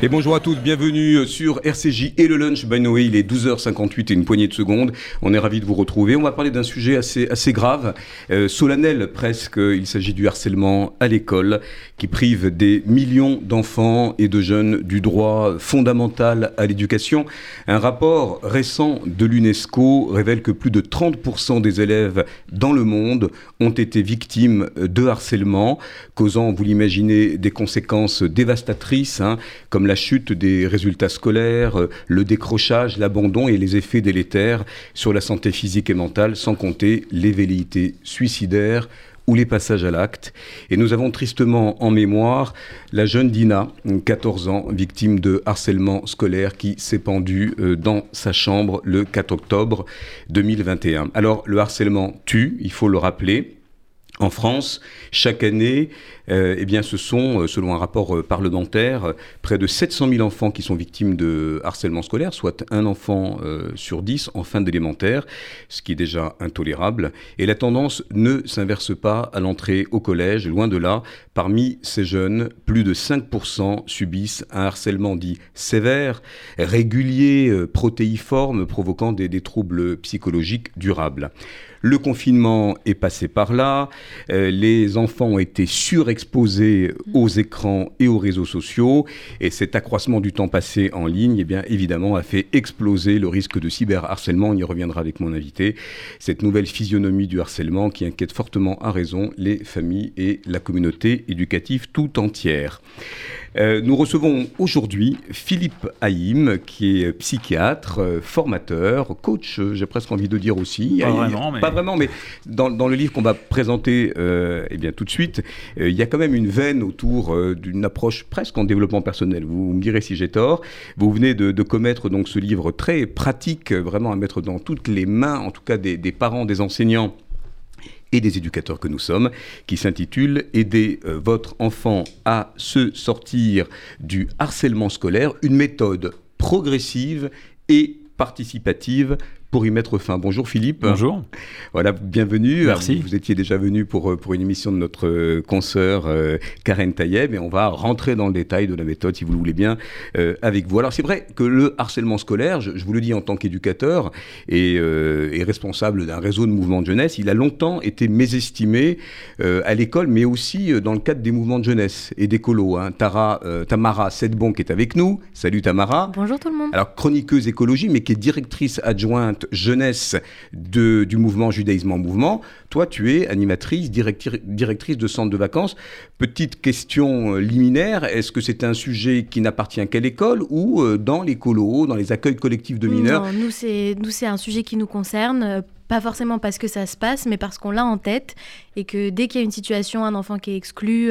Et bonjour à tous, bienvenue sur RCJ et le lunch by Noé. Il est 12h58 et une poignée de secondes. On est ravis de vous retrouver. On va parler d'un sujet assez, assez grave, euh, solennel presque. Il s'agit du harcèlement à l'école qui prive des millions d'enfants et de jeunes du droit fondamental à l'éducation. Un rapport récent de l'UNESCO révèle que plus de 30% des élèves dans le monde ont été victimes de harcèlement, causant, vous l'imaginez, des conséquences dévastatrices, hein, comme la chute des résultats scolaires, euh, le décrochage, l'abandon et les effets délétères sur la santé physique et mentale, sans compter les velléités suicidaires ou les passages à l'acte. Et nous avons tristement en mémoire la jeune Dina, 14 ans, victime de harcèlement scolaire qui s'est pendue euh, dans sa chambre le 4 octobre 2021. Alors le harcèlement tue, il faut le rappeler. En France, chaque année, euh, eh bien, ce sont, euh, selon un rapport euh, parlementaire, près de 700 000 enfants qui sont victimes de harcèlement scolaire, soit un enfant sur dix en fin d'élémentaire, ce qui est déjà intolérable. Et la tendance ne s'inverse pas à l'entrée au collège, loin de là. Parmi ces jeunes, plus de 5% subissent un harcèlement dit sévère, régulier, protéiforme, provoquant des, des troubles psychologiques durables. Le confinement est passé par là, euh, les enfants ont été surexposés aux écrans et aux réseaux sociaux, et cet accroissement du temps passé en ligne, eh bien, évidemment, a fait exploser le risque de cyberharcèlement. On y reviendra avec mon invité. Cette nouvelle physionomie du harcèlement qui inquiète fortement à raison les familles et la communauté éducative tout entière. Euh, nous recevons aujourd'hui Philippe Haïm, qui est psychiatre, euh, formateur, coach, j'ai presque envie de dire aussi. Pas vraiment, mais... Pas vraiment, mais dans, le livre qu'on va présenter euh, eh bien, tout de suite, il y a quand même une veine autour d'une approche presque en développement personnel. Vous, me direz si j'ai tort. Vous venez de, commettre donc ce livre très pratique, vraiment à mettre dans toutes les mains, en tout cas des parents, des enseignants et des éducateurs que nous sommes, qui s'intitule Aider euh, votre enfant à se sortir du harcèlement scolaire, une méthode progressive et participative pour y mettre fin. Bonjour Philippe. Bonjour. Voilà, bienvenue. Merci. Vous étiez déjà venu pour, euh, pour une émission de notre euh, consoeur euh, Karen Tayeb et on va rentrer dans le détail de la méthode, si vous le voulez bien, avec vous. Alors c'est vrai que le harcèlement scolaire, je, vous le dis en tant qu'éducateur et, et, responsable d'un réseau de mouvements de jeunesse, il a longtemps été mésestimé à l'école, mais aussi dans le cadre des mouvements de jeunesse et d'écolo. Hein. Tara, Tamara Sedbon qui est avec nous. Salut Tamara. Bonjour tout le monde. Alors chroniqueuse écologie, mais qui est directrice adjointe jeunesse du mouvement Judaïsme en mouvement. Toi, tu es animatrice, directrice de centre de vacances. Petite question euh, liminaire, est-ce que c'est un sujet qui n'appartient qu'à l'école ou euh, dans les colos, dans les accueils collectifs de mineurs? Nous c'est un sujet qui nous concerne euh, pas forcément parce que ça se passe, mais parce qu'on l'a en tête et que dès qu'il y a une situation, un enfant qui est exclu,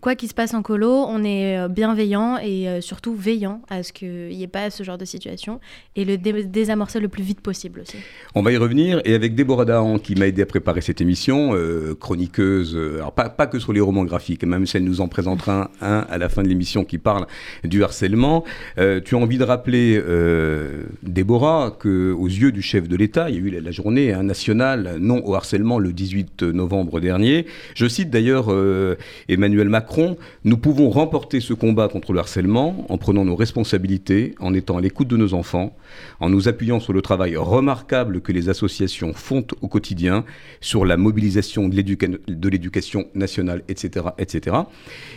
quoi qu'il se passe en colo, on est euh, bienveillant et euh, surtout veillant à ce qu'il n'y ait pas ce genre de situation et le désamorcer le plus vite possible aussi. On va y revenir et avec Déborah Dahan qui m'a aidé à préparer cette émission, euh, chroniqueuse, alors pas, pas, que sur les romans graphiques, même si elle nous en présentera un, à la fin de l'émission qui parle du harcèlement. tu as envie de rappeler, Déborah, qu'aux yeux du chef de l'État, il y a eu la, journée nationale non au harcèlement le 18 novembre dernier. Je cite d'ailleurs Emmanuel Macron nous pouvons remporter ce combat contre le harcèlement en prenant nos responsabilités, en étant à l'écoute de nos enfants, en nous appuyant sur le travail remarquable que les associations font au quotidien, sur la mobilisation de l'éducation nationale, etc., etc.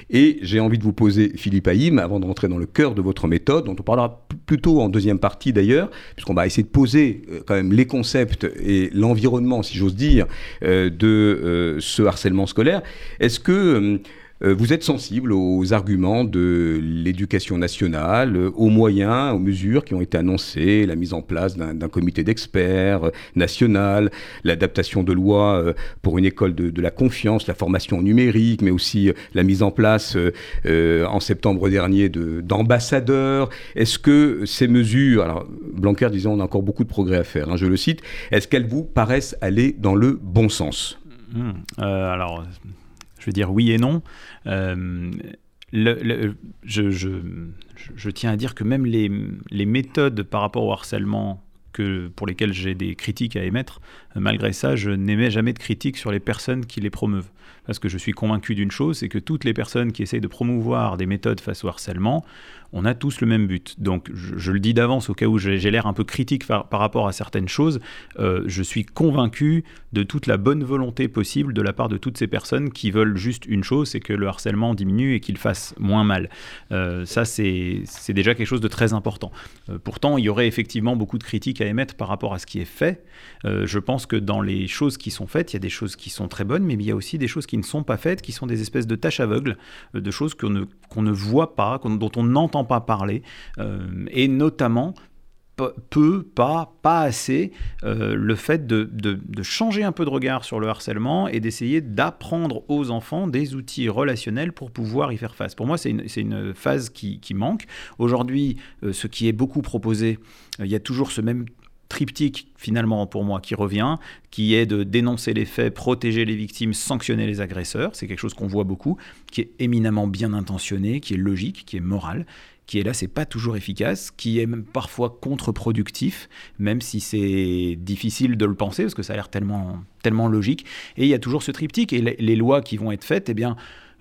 Et j'ai envie de vous poser, Philippe Haïm, avant de rentrer dans le cœur de votre méthode, dont on parlera plutôt en deuxième partie d'ailleurs, puisqu'on va essayer de poser euh, quand même les concepts et l'environnement, si j'ose dire, euh, de euh, ce harcèlement scolaire. Est-ce que vous êtes sensible aux arguments de l'éducation nationale, euh, aux moyens, aux mesures qui ont été annoncées, la mise en place d'un comité d'experts euh, national, l'adaptation de lois pour une école de, la confiance, la formation numérique, mais aussi la mise en place en septembre dernier d'ambassadeurs. est-ce que ces mesures, alors Blanquer disait on a encore beaucoup de progrès à faire, hein, je le cite, est-ce qu'elles vous paraissent aller dans le bon sens? Hmm, alors, je vais dire oui et non. Le, je, tiens à dire que même les, méthodes par rapport au harcèlement que, pour lesquelles j'ai des critiques à émettre, malgré ça, je n'émets jamais de critiques sur les personnes qui les promeuvent parce que je suis convaincu d'une chose, c'est que toutes les personnes qui essayent de promouvoir des méthodes face au harcèlement, on a tous le même but. Donc je, le dis d'avance au cas où j'ai l'air un peu critique par, rapport à certaines choses, euh, je suis convaincu de toute la bonne volonté possible de la part de toutes ces personnes qui veulent juste une chose, c'est que le harcèlement diminue et qu'il fasse moins mal. Euh, ça, c'est déjà quelque chose de très important. Euh, pourtant, il y aurait effectivement beaucoup de critiques à émettre par rapport à ce qui est fait. je pense que dans les choses qui sont faites, il y a des choses qui sont très bonnes, mais il y a aussi des choses qui ne sont pas faites, qui sont des espèces de tâches aveugles, de choses qu'on ne, ne voit pas, dont on n'entend pas parler, euh, et notamment peu, pas, pas assez, euh, le fait de, de, changer un peu de regard sur le harcèlement et d'essayer d'apprendre aux enfants des outils relationnels pour pouvoir y faire face. Pour moi, c'est une, une, phase qui, qui manque. Aujourd'hui, ce qui est beaucoup proposé, il y a toujours ce même triptyque finalement pour moi qui revient, qui est de dénoncer les faits, protéger les victimes, sanctionner les agresseurs. C'est quelque chose qu'on voit beaucoup, qui est éminemment bien intentionné, qui est logique, qui est moral, qui est là, c'est pas toujours efficace, qui est même parfois contre-productif, même si c'est difficile de le penser parce que ça a l'air tellement, tellement logique. Et il y a toujours ce triptyque et les, lois qui vont être faites, eh bien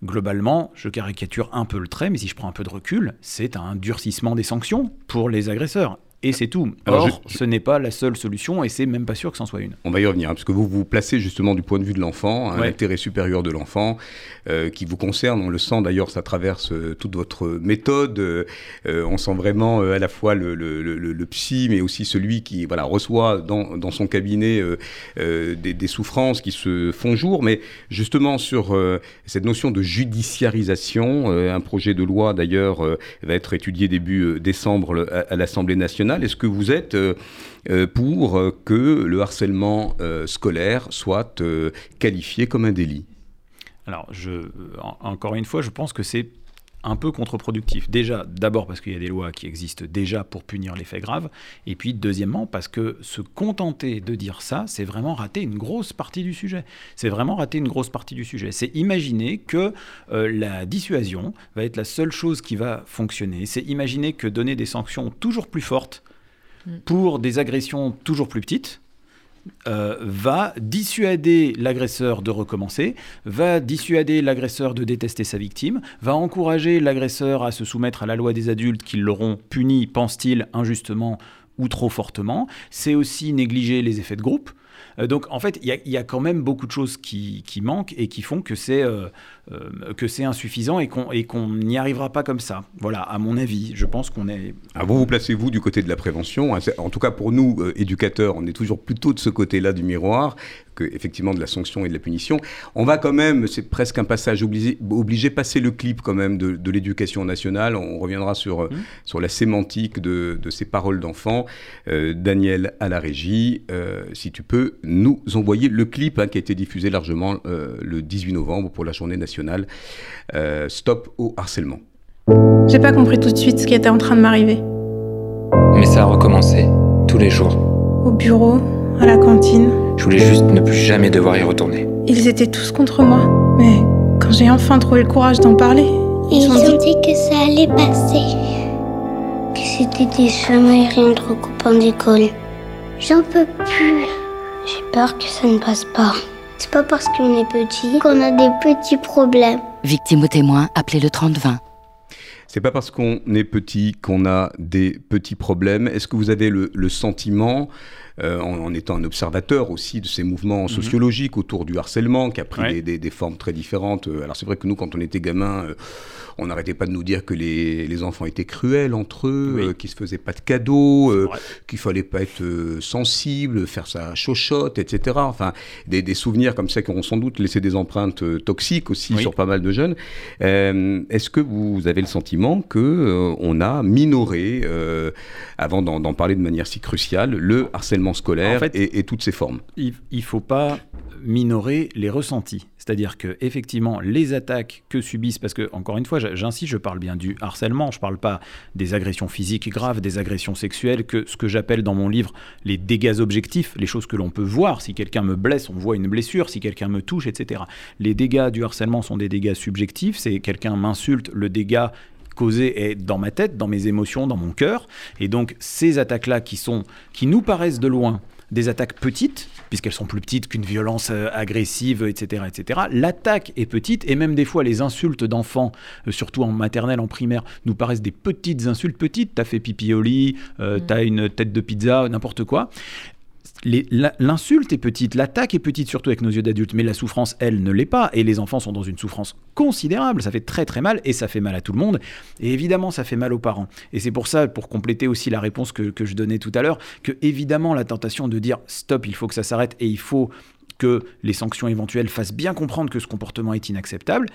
globalement, je caricature un peu le trait, mais si je prends un peu de recul, c'est un durcissement des sanctions pour les agresseurs et c'est tout. Or, ce n'est pas la seule solution et c'est même pas sûr que c'en soit une. On va y revenir, hein, parce que vous vous placez justement du point de vue de l'enfant, un intérêt supérieur de l'enfant euh, qui vous concerne. On le sent d'ailleurs, ça traverse euh, toute votre méthode. Euh, on sent vraiment à la fois le, le, le, psy, mais aussi celui qui voilà, reçoit dans, dans son cabinet des, des, souffrances qui se font jour. Mais justement, sur cette notion de judiciarisation, un projet de loi d'ailleurs va être étudié début décembre à l'Assemblée nationale. Est-ce que vous êtes euh, euh, pour que le harcèlement euh, scolaire soit qualifié comme un délit? Alors, je, encore une fois, je pense que c'est un peu contre-productif. Déjà, d'abord parce qu'il y a des lois qui existent déjà pour punir les faits graves, et puis deuxièmement parce que se contenter de dire ça, c'est vraiment rater une grosse partie du sujet. C'est vraiment rater une grosse partie du sujet. C'est imaginer que la dissuasion va être la seule chose qui va fonctionner. C'est imaginer que donner des sanctions toujours plus fortes Mm. pour des agressions toujours plus petites, euh, va dissuader l'agresseur de recommencer, va dissuader l'agresseur de détester sa victime, va encourager l'agresseur à se soumettre à la loi des adultes qui l'auront puni, pense-t-il, injustement ou trop fortement. C'est aussi négliger les effets de groupe. Euh, donc en fait, il y, a quand même beaucoup de choses qui, manquent et qui font que c'est euh, euh, que c'est insuffisant et qu'on n'y arrivera pas comme ça. Voilà, à mon avis, je pense qu'on est... Ah, vous vous placez-vous du côté de la prévention. Hein, en tout cas, pour nous, éducateurs, on est toujours plutôt de ce côté-là du miroir que effectivement de la sanction et de la punition. On va quand même, c'est presque un passage obligé, obligé passer le clip quand même de, l'éducation nationale. On reviendra sur, mmh. sur la sémantique de, de ces paroles d'enfants. Daniel à la régie, si tu peux nous envoyer le clip hein, qui a été diffusé largement euh, le 18 novembre pour la journée nationale euh, Stop au harcèlement. J'ai pas compris tout de suite ce qui était en train de m'arriver. Mais ça a recommencé, tous les jours. Au bureau, à la cantine. Je voulais juste ne plus jamais devoir y retourner. Ils étaient tous contre moi, mais quand j'ai enfin trouvé le courage d'en parler, ils, ont dit... que ça allait passer. Que c'était des chemins et rien de recoupant d'école. J'en peux plus. J'ai peur que ça ne passe pas. C'est pas parce qu'on est petit qu'on a des petits problèmes. Victime ou témoin, appelez le 3020. C'est pas parce qu'on est petit qu'on a des petits problèmes. Est-ce que vous avez le, sentiment, euh, en, étant un observateur aussi de ces mouvements mhm. sociologiques autour du harcèlement, qui a pris des, formes très différentes. Euh, alors c'est vrai que nous, quand on était gamin, euh, on n'arrêtait pas de nous dire que les, enfants étaient cruels entre eux, oui. qu'ils se faisaient pas de cadeaux, qu'il fallait pas être sensible, faire sa chochotte, etc. Enfin, des, souvenirs comme ça qui auront sans doute laissé des empreintes toxiques aussi sur pas mal de jeunes. Est-ce que vous avez le sentiment sentiment que euh, on a minoré, avant d'en parler de manière si cruciale, le harcèlement scolaire et, toutes ses formes. Il ne faut pas minorer les ressentis. C'est-à-dire que effectivement, les attaques que subissent, parce que encore une fois, j'insiste, je parle bien du harcèlement, je ne parle pas des agressions physiques graves, des agressions sexuelles, que ce que j'appelle dans mon livre les dégâts objectifs, les choses que l'on peut voir. Si quelqu'un me blesse, on voit une blessure. Si quelqu'un me touche, etc. Les dégâts du harcèlement sont des dégâts subjectifs. C'est quelqu'un m'insulte, le dégât causé est dans ma tête, dans mes émotions, dans mon cœur. Et donc ces attaques-là qui sont, qui nous paraissent de loin des attaques petites, puisqu'elles sont plus petites qu'une violence euh, agressive, etc. etc. L'attaque est petite, et même des fois les insultes d'enfants, euh, surtout en maternelle, en primaire, nous paraissent des petites insultes petites. T'as fait pipi au lit, euh, mm. t'as une tête de pizza, n'importe quoi l'insulte est petite, l'attaque est petite, surtout avec nos yeux d'adultes, mais la souffrance, elle, ne l'est pas. Et les enfants sont dans une souffrance considérable. Ça fait très très mal et ça fait mal à tout le monde. Et évidemment, ça fait mal aux parents. Et c'est pour ça, pour compléter aussi la réponse que, je donnais tout à l'heure, que évidemment, la tentation de dire stop, il faut que ça s'arrête et il faut que les sanctions éventuelles fassent bien comprendre que ce comportement est inacceptable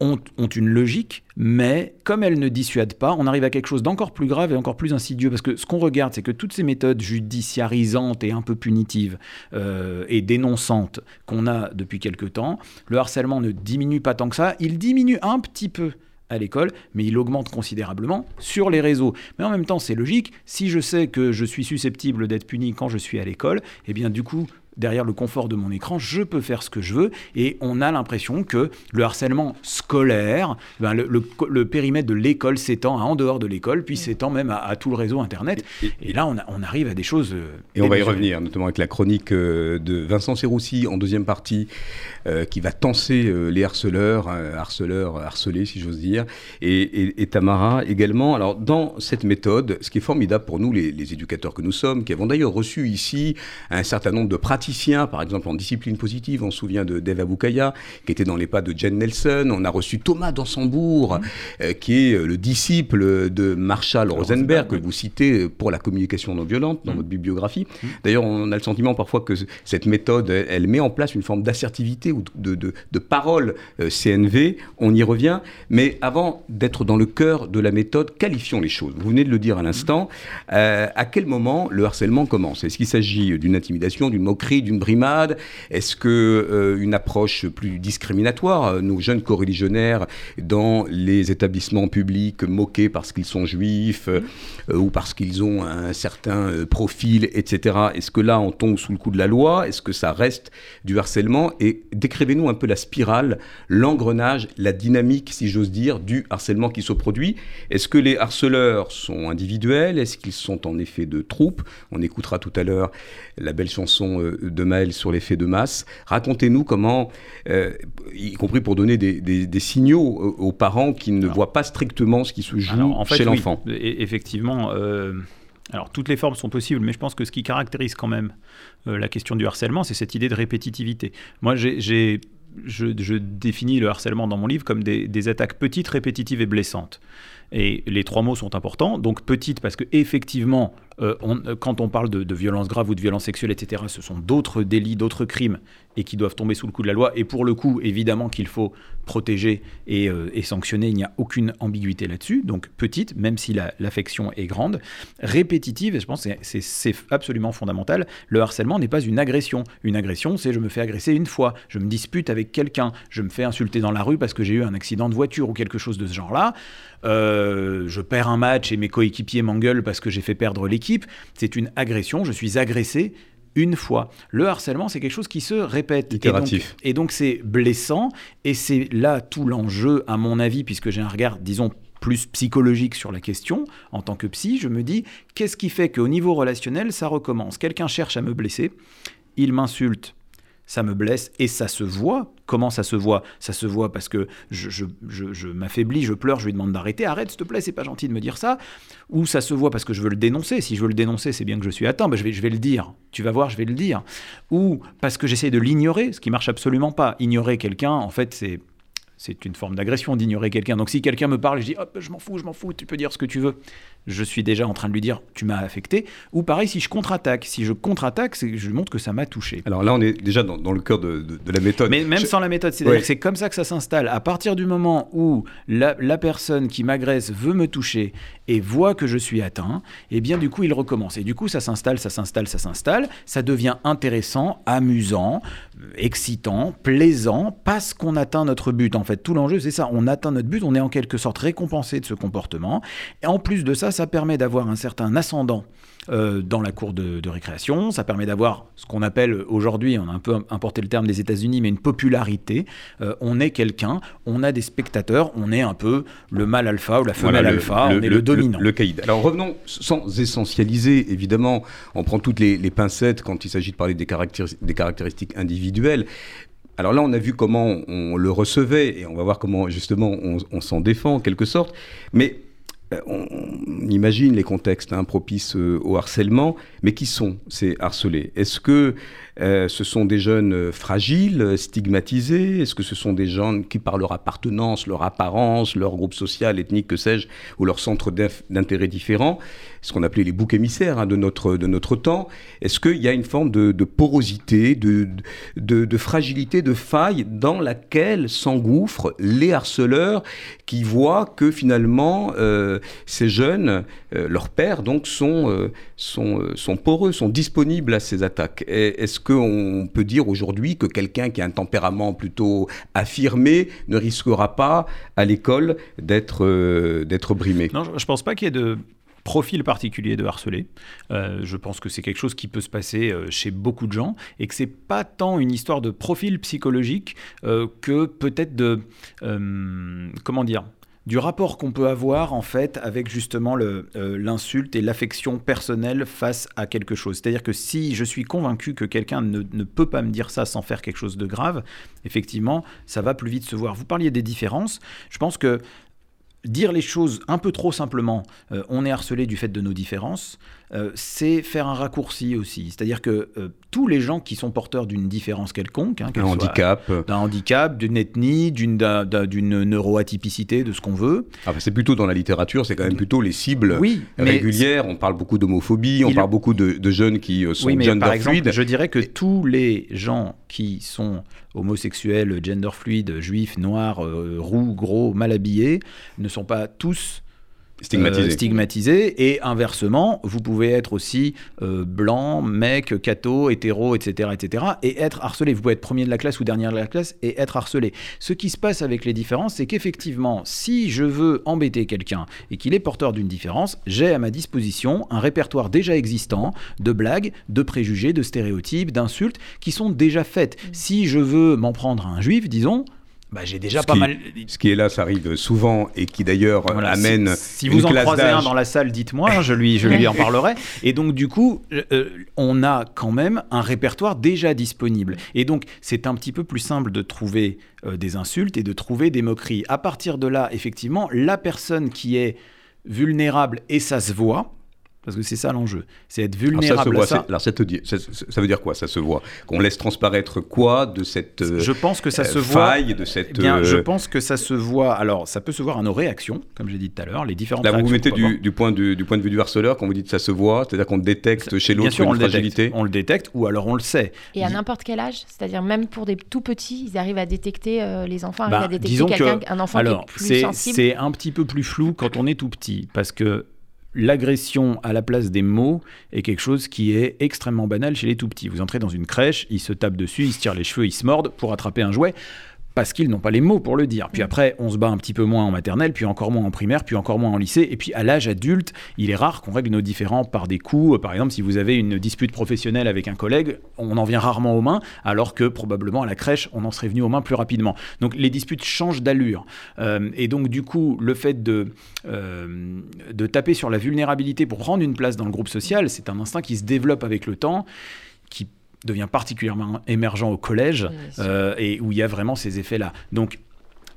ont, une logique, mais comme elles ne dissuadent pas, on arrive à quelque chose d'encore plus grave et encore plus insidieux. Parce que ce qu'on regarde, c'est que toutes ces méthodes judiciarisantes et un peu punitives euh, et dénonçantes qu'on a depuis quelque temps, le harcèlement ne diminue pas tant que ça, il diminue un petit peu à l'école, mais il augmente considérablement sur les réseaux. Mais en même temps, c'est logique, si je sais que je suis susceptible d'être puni quand je suis à l'école, eh bien du coup, derrière le confort de mon écran, je peux faire ce que je veux. Et on a l'impression que le harcèlement scolaire, ben, le, périmètre de l'école s'étend à en dehors de l'école, puis s'étend même à, tout le réseau Internet. Et, là, on, on, arrive à des choses. Euh, et on va y revenir, notamment avec la chronique euh, de Vincent Serroussi en deuxième partie, euh, qui va tenser les harceleurs, harceleurs harcelés, si j'ose dire, et, Tamara également. Alors, dans cette méthode, ce qui est formidable pour nous, les, les éducateurs que nous sommes, qui avons d'ailleurs reçu ici un certain nombre de pratiques, par exemple en discipline positive. On se souvient de Dave Aboukaya, qui était dans les pas de Jen Nelson. On a reçu Thomas Dansembourg, euh, qui est euh, le disciple de Marshall Rosenberg, que vous citez pour la communication non violente dans mm. votre bibliographie. Mm. D'ailleurs, on a le sentiment parfois que cette méthode, elle met en place une forme d'assertivité ou de, de, parole euh, CNV. On y revient. Mais avant d'être dans le cœur de la méthode, qualifions les choses. Vous venez de le dire à l'instant. à quel moment le harcèlement commence? Est-ce qu'il s'agit d'une intimidation, d'une moquerie? D'une brimade Est-ce que euh, une approche plus discriminatoire euh, Nos jeunes coreligionnaires dans les établissements publics moqués parce qu'ils sont juifs euh, ou parce qu'ils ont un certain profil, etc. Est-ce que là on tombe sous le coup de la loi? Est-ce que ça reste du harcèlement? Et décrivez-nous un peu la spirale, l'engrenage, la dynamique, si j'ose dire, du harcèlement qui se produit. Est-ce que les harceleurs sont individuels? Est-ce qu'ils sont en effet de troupes On écoutera tout à l'heure la belle chanson de Maël sur l'effet de masse. Racontez-nous comment, euh, y compris pour donner des, signaux aux parents qui ne voient pas strictement ce qui se joue en chez l'enfant. E-, effectivement. Euh, alors toutes les formes sont possibles, mais je pense que ce qui caractérise quand même euh, la question du harcèlement, c'est cette idée de répétitivité. Moi, j'ai je, définis le harcèlement dans mon livre comme des, attaques petites, répétitives et blessantes. Et les trois mots sont importants. Donc petite parce que effectivement, euh, euh, quand on parle de, de violence grave ou de violence sexuelle, etc., ce sont d'autres délits, d'autres crimes et qui doivent tomber sous le coup de la loi. Et pour le coup, évidemment qu'il faut protéger et, euh, sanctionner, il n'y a aucune ambiguïté là-dessus. Donc petite, même si l'affection est grande. Répétitive, et je pense que c'est absolument fondamental, le harcèlement n'est pas une agression. Une agression, c'est je me fais agresser une fois, je me dispute avec quelqu'un, je me fais insulter dans la rue parce que j'ai eu un accident de voiture ou quelque chose de ce genre-là. Je perds un match et mes coéquipiers m'engueulent parce que j'ai fait perdre l'équipe. C'est une agression, je suis agressé une fois. Le harcèlement, c'est quelque chose qui se répète. Itératif. Et donc c'est blessant, et c'est là tout l'enjeu, à mon avis, puisque j'ai un regard, disons, plus psychologique sur la question, en tant que psy, je me dis, qu'est-ce qui fait qu'au niveau relationnel, ça recommence? Quelqu'un cherche à me blesser, il m'insulte, ça me blesse et ça se voit. Comment ça se voit? Ça se voit parce que je, m'affaiblis, je pleure, je lui demande d'arrêter. Arrête, s'il te plaît, c'est pas gentil de me dire ça. Ou ça se voit parce que je veux le dénoncer. Si je veux le dénoncer, c'est bien que je suis atteint, ben je, vais, je vais le dire. Tu vas voir, je vais le dire. Ou parce que j'essaie de l'ignorer, ce qui marche absolument pas. Ignorer quelqu'un, en fait, c'est c'est une forme d'agression d'ignorer quelqu'un. Donc si quelqu'un me parle, je dis hop, je m'en fous, je m'en fous, tu peux dire ce que tu veux. Je suis déjà en train de lui dire tu m'as affecté. Ou pareil, si je contre-attaque, si je contre-attaque, c'est que je lui montre que ça m'a touché. Alors là, on est déjà dans, dans le cœur de, de- de la méthode. Mais même Je- sans la méthode, Ouais. c'est comme ça que ça s'installe. À partir du moment où la, la personne qui m'agresse veut me toucher et voit que je suis atteint, et bien du coup il recommence. Et du coup ça s'installe, ça s'installe, ça s'installe. Ça devient intéressant, amusant, excitant, plaisant, parce qu'on atteint notre but. En fait, tout l'enjeu c'est ça. On atteint notre but, on est en quelque sorte récompensé de ce comportement. Et en plus de ça, ça permet d'avoir un certain ascendant euh, dans la cour de, de récréation. Ça permet d'avoir ce qu'on appelle aujourd'hui, on a un peu importé le terme des États-Unis, mais une popularité. Euh, on est quelqu'un, on a des spectateurs, on est un peu le mâle alpha ou la femelle Voilà, le- alpha, on est le, dominant. Le, caïd. Alors revenons, sans essentialiser, évidemment, on prend toutes les, les pincettes quand il s'agit de parler des, caractéris- des caractéristiques individuelles. Alors là, on a vu comment on le recevait et on va voir comment justement on, on s'en défend en quelque sorte. Mais on, on imagine les contextes hein, propices euh, au harcèlement, mais qui sont ces harcelés? Est-ce que euh, ce sont des jeunes euh, fragiles, euh, stigmatisés. Est-ce que ce sont des gens qui, par leur appartenance, leur apparence, leur groupe social, ethnique, que sais-je, ou leur centre d'intérêt différent, ce qu'on appelait les boucs émissaires hein, de, notre, de notre temps Est-ce qu'il y a une forme de, porosité, de, de, fragilité, de faille dans laquelle s'engouffrent les harceleurs qui voient que finalement ces jeunes, leurs pères donc, sont, sont, sont poreux, sont disponibles à ces attaques? Qu'on peut dire aujourd'hui que quelqu'un qui a un tempérament plutôt affirmé ne risquera pas à l'école d'être euh, d'être brimé Non, je, je pense pas qu'il y ait de profil particulier de harcelé. Euh, je pense que c'est quelque chose qui peut se passer euh, chez beaucoup de gens et que c'est pas tant une histoire de profil psychologique que peut-être de comment dire du rapport qu'on peut avoir en fait avec justement euh, l'insulte et l'affection personnelle face à quelque chose. C'est-à-dire que si je suis convaincu que quelqu'un ne peut pas me dire ça sans faire quelque chose de grave, effectivement, ça va plus vite se voir. Vous parliez des différences. Je pense que dire les choses un peu trop simplement, euh, on est harcelé du fait de nos différences, euh, c'est faire un raccourci aussi. C'est-à-dire que euh, tous les gens qui sont porteurs d'une différence quelconque, hein, Un handicap d'un handicap, d'une ethnie, d'une, d'un- d'un- d'une neuroatypicité, de ce qu'on veut. Ah, C'est plutôt dans la littérature, c'est quand même plutôt les cibles Oui, régulières. On parle beaucoup d'homophobie, on parle beaucoup de, de jeunes qui sont Oui, mais gender par exemple, je dirais que tous les gens qui sont homosexuels, gender fluide, juifs, noirs, euh, roux, gros, mal habillés, ne sont pas tous Stigmatisés. euh, stigmatisés. Et inversement, vous pouvez être aussi euh, blanc, mec, catho, hétéro, etc., etc., et être harcelé. Vous pouvez être premier de la classe ou dernier de la classe et être harcelé. Ce qui se passe avec les différences, c'est qu'effectivement, si je veux embêter quelqu'un et qu'il est porteur d'une différence, j'ai à ma disposition un répertoire déjà existant de blagues, de préjugés, de stéréotypes, d'insultes qui sont déjà faites. Si je veux m'en prendre à un juif, disons, bah, j'ai déjà Ce pas qui- mal. Ce qui est là, ça arrive souvent et qui d'ailleurs euh, Voilà, amène si, si une vous en croisez un dans la salle, dites-moi, hein, je lui, je lui en parlerai. Et donc, du coup, euh, on a quand même un répertoire déjà disponible. Et donc, c'est un petit peu plus simple de trouver euh, des insultes et de trouver des moqueries. À partir de là, effectivement, la personne qui est vulnérable, et ça se voit, parce que c'est ça l'enjeu, c'est être Alors ça, se vulnérable voit, à ça. alors ça, te dit- ça, veut dire quoi Ça se voit Qu'on laisse transparaître quoi de cette euh, Je pense que ça euh, se voit. faille, de cette... Eh bien, je euh, pense que ça se voit. Alors, ça peut se voir à nos réactions, comme j'ai dit tout à l'heure, les différentes Là, vous mettez du, du point de, du point de vue du harceleur, quand vous dites ça se voit, c'est-à-dire qu'on détecte chez l'autre on une détecte. fragilité On le détecte, ou alors on le sait. Et à n'importe quel âge, c'est-à-dire même pour des tout petits, ils arrivent à détecter, euh, les enfants Bah, arrivent à disons détecter que- quelqu'un, un enfant Alors, qui est plus sensible. c'est un petit peu plus flou quand on est tout petit, parce que l'agression à la place des mots est quelque chose qui est extrêmement banal chez les tout petits. Vous entrez dans une crèche, ils se tapent dessus, ils se tirent les cheveux, ils se mordent pour attraper un jouet. Parce qu'ils n'ont pas les mots pour le dire. Puis après, on se bat un petit peu moins en maternelle, puis encore moins en primaire, puis encore moins en lycée. Et puis à l'âge adulte, il est rare qu'on règle nos différends par des coups. Par exemple, si vous avez une dispute professionnelle avec un collègue, on en vient rarement aux mains, alors que probablement à la crèche, on en serait venu aux mains plus rapidement. Donc les disputes changent d'allure. Euh, et donc du coup, le fait de, euh, de taper sur la vulnérabilité pour prendre une place dans le groupe social, c'est un instinct qui se développe avec le temps, qui devient particulièrement émergent au collège euh, et où il y a vraiment ces effets-là. Donc,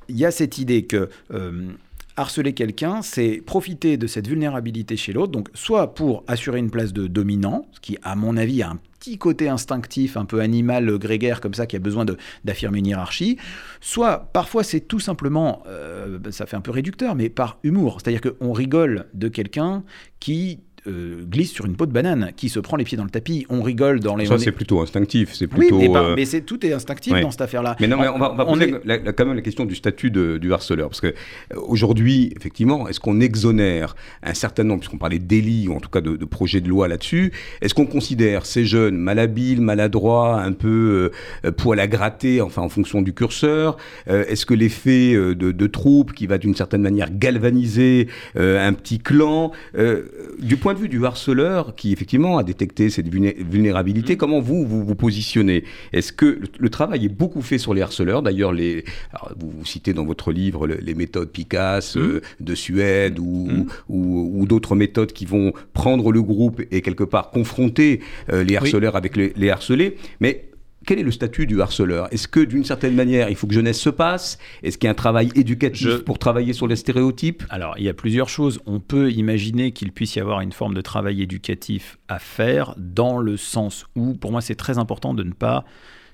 il y a cette idée que euh, harceler quelqu'un, c'est profiter de cette vulnérabilité chez l'autre, donc soit pour assurer une place de dominant, ce qui, à mon avis, a un petit petit côté instinctif, un peu animal, grégaire comme ça, qui a besoin d'affirmer une hiérarchie, soit parfois c'est tout simplement, euh, ça fait un peu réducteur, mais par humour. C'est-à-dire qu'on rigole de quelqu'un qui euh, glisse sur une peau de banane, qui se prend les pieds dans le tapis. On rigole dans les. Ça, c'est plutôt instinctif. C'est plutôt. Oui, mais, ben, c'est tout est instinctif dans cette affaire-là. Mais non, mais on va, poser quand même la question du statut du harceleur. Parce que euh, aujourd'hui, effectivement, est-ce qu'on exonère un certain nombre, puisqu'on parlait de délits, ou en tout cas de, projets de loi là-dessus, est-ce qu'on considère ces jeunes malhabiles, maladroits, un peu euh, poil à gratter, enfin en fonction du curseur Est-ce que l'effet de, de troupe qui va d'une certaine manière galvaniser un petit clan, du point de vue du harceleur qui effectivement a détecté cette vulnérabilité, mm. comment vous, vous vous positionnez? Est-ce que le, travail est beaucoup fait sur les harceleurs? D'ailleurs, les, vous, citez dans votre livre les méthodes Picasso mm. euh, de Suède mm. ou, ou, d'autres méthodes qui vont prendre le groupe et quelque part confronter euh, les harceleurs avec les, les harcelés. Mais quel est le statut du harceleur? Est-ce que d'une certaine manière, il faut que jeunesse se passe? Est-ce qu'il y a un travail éducatif pour travailler sur les stéréotypes? Alors, il y a plusieurs choses. On peut imaginer qu'il puisse y avoir une forme de travail éducatif à faire dans le sens où, pour moi, c'est très important de ne pas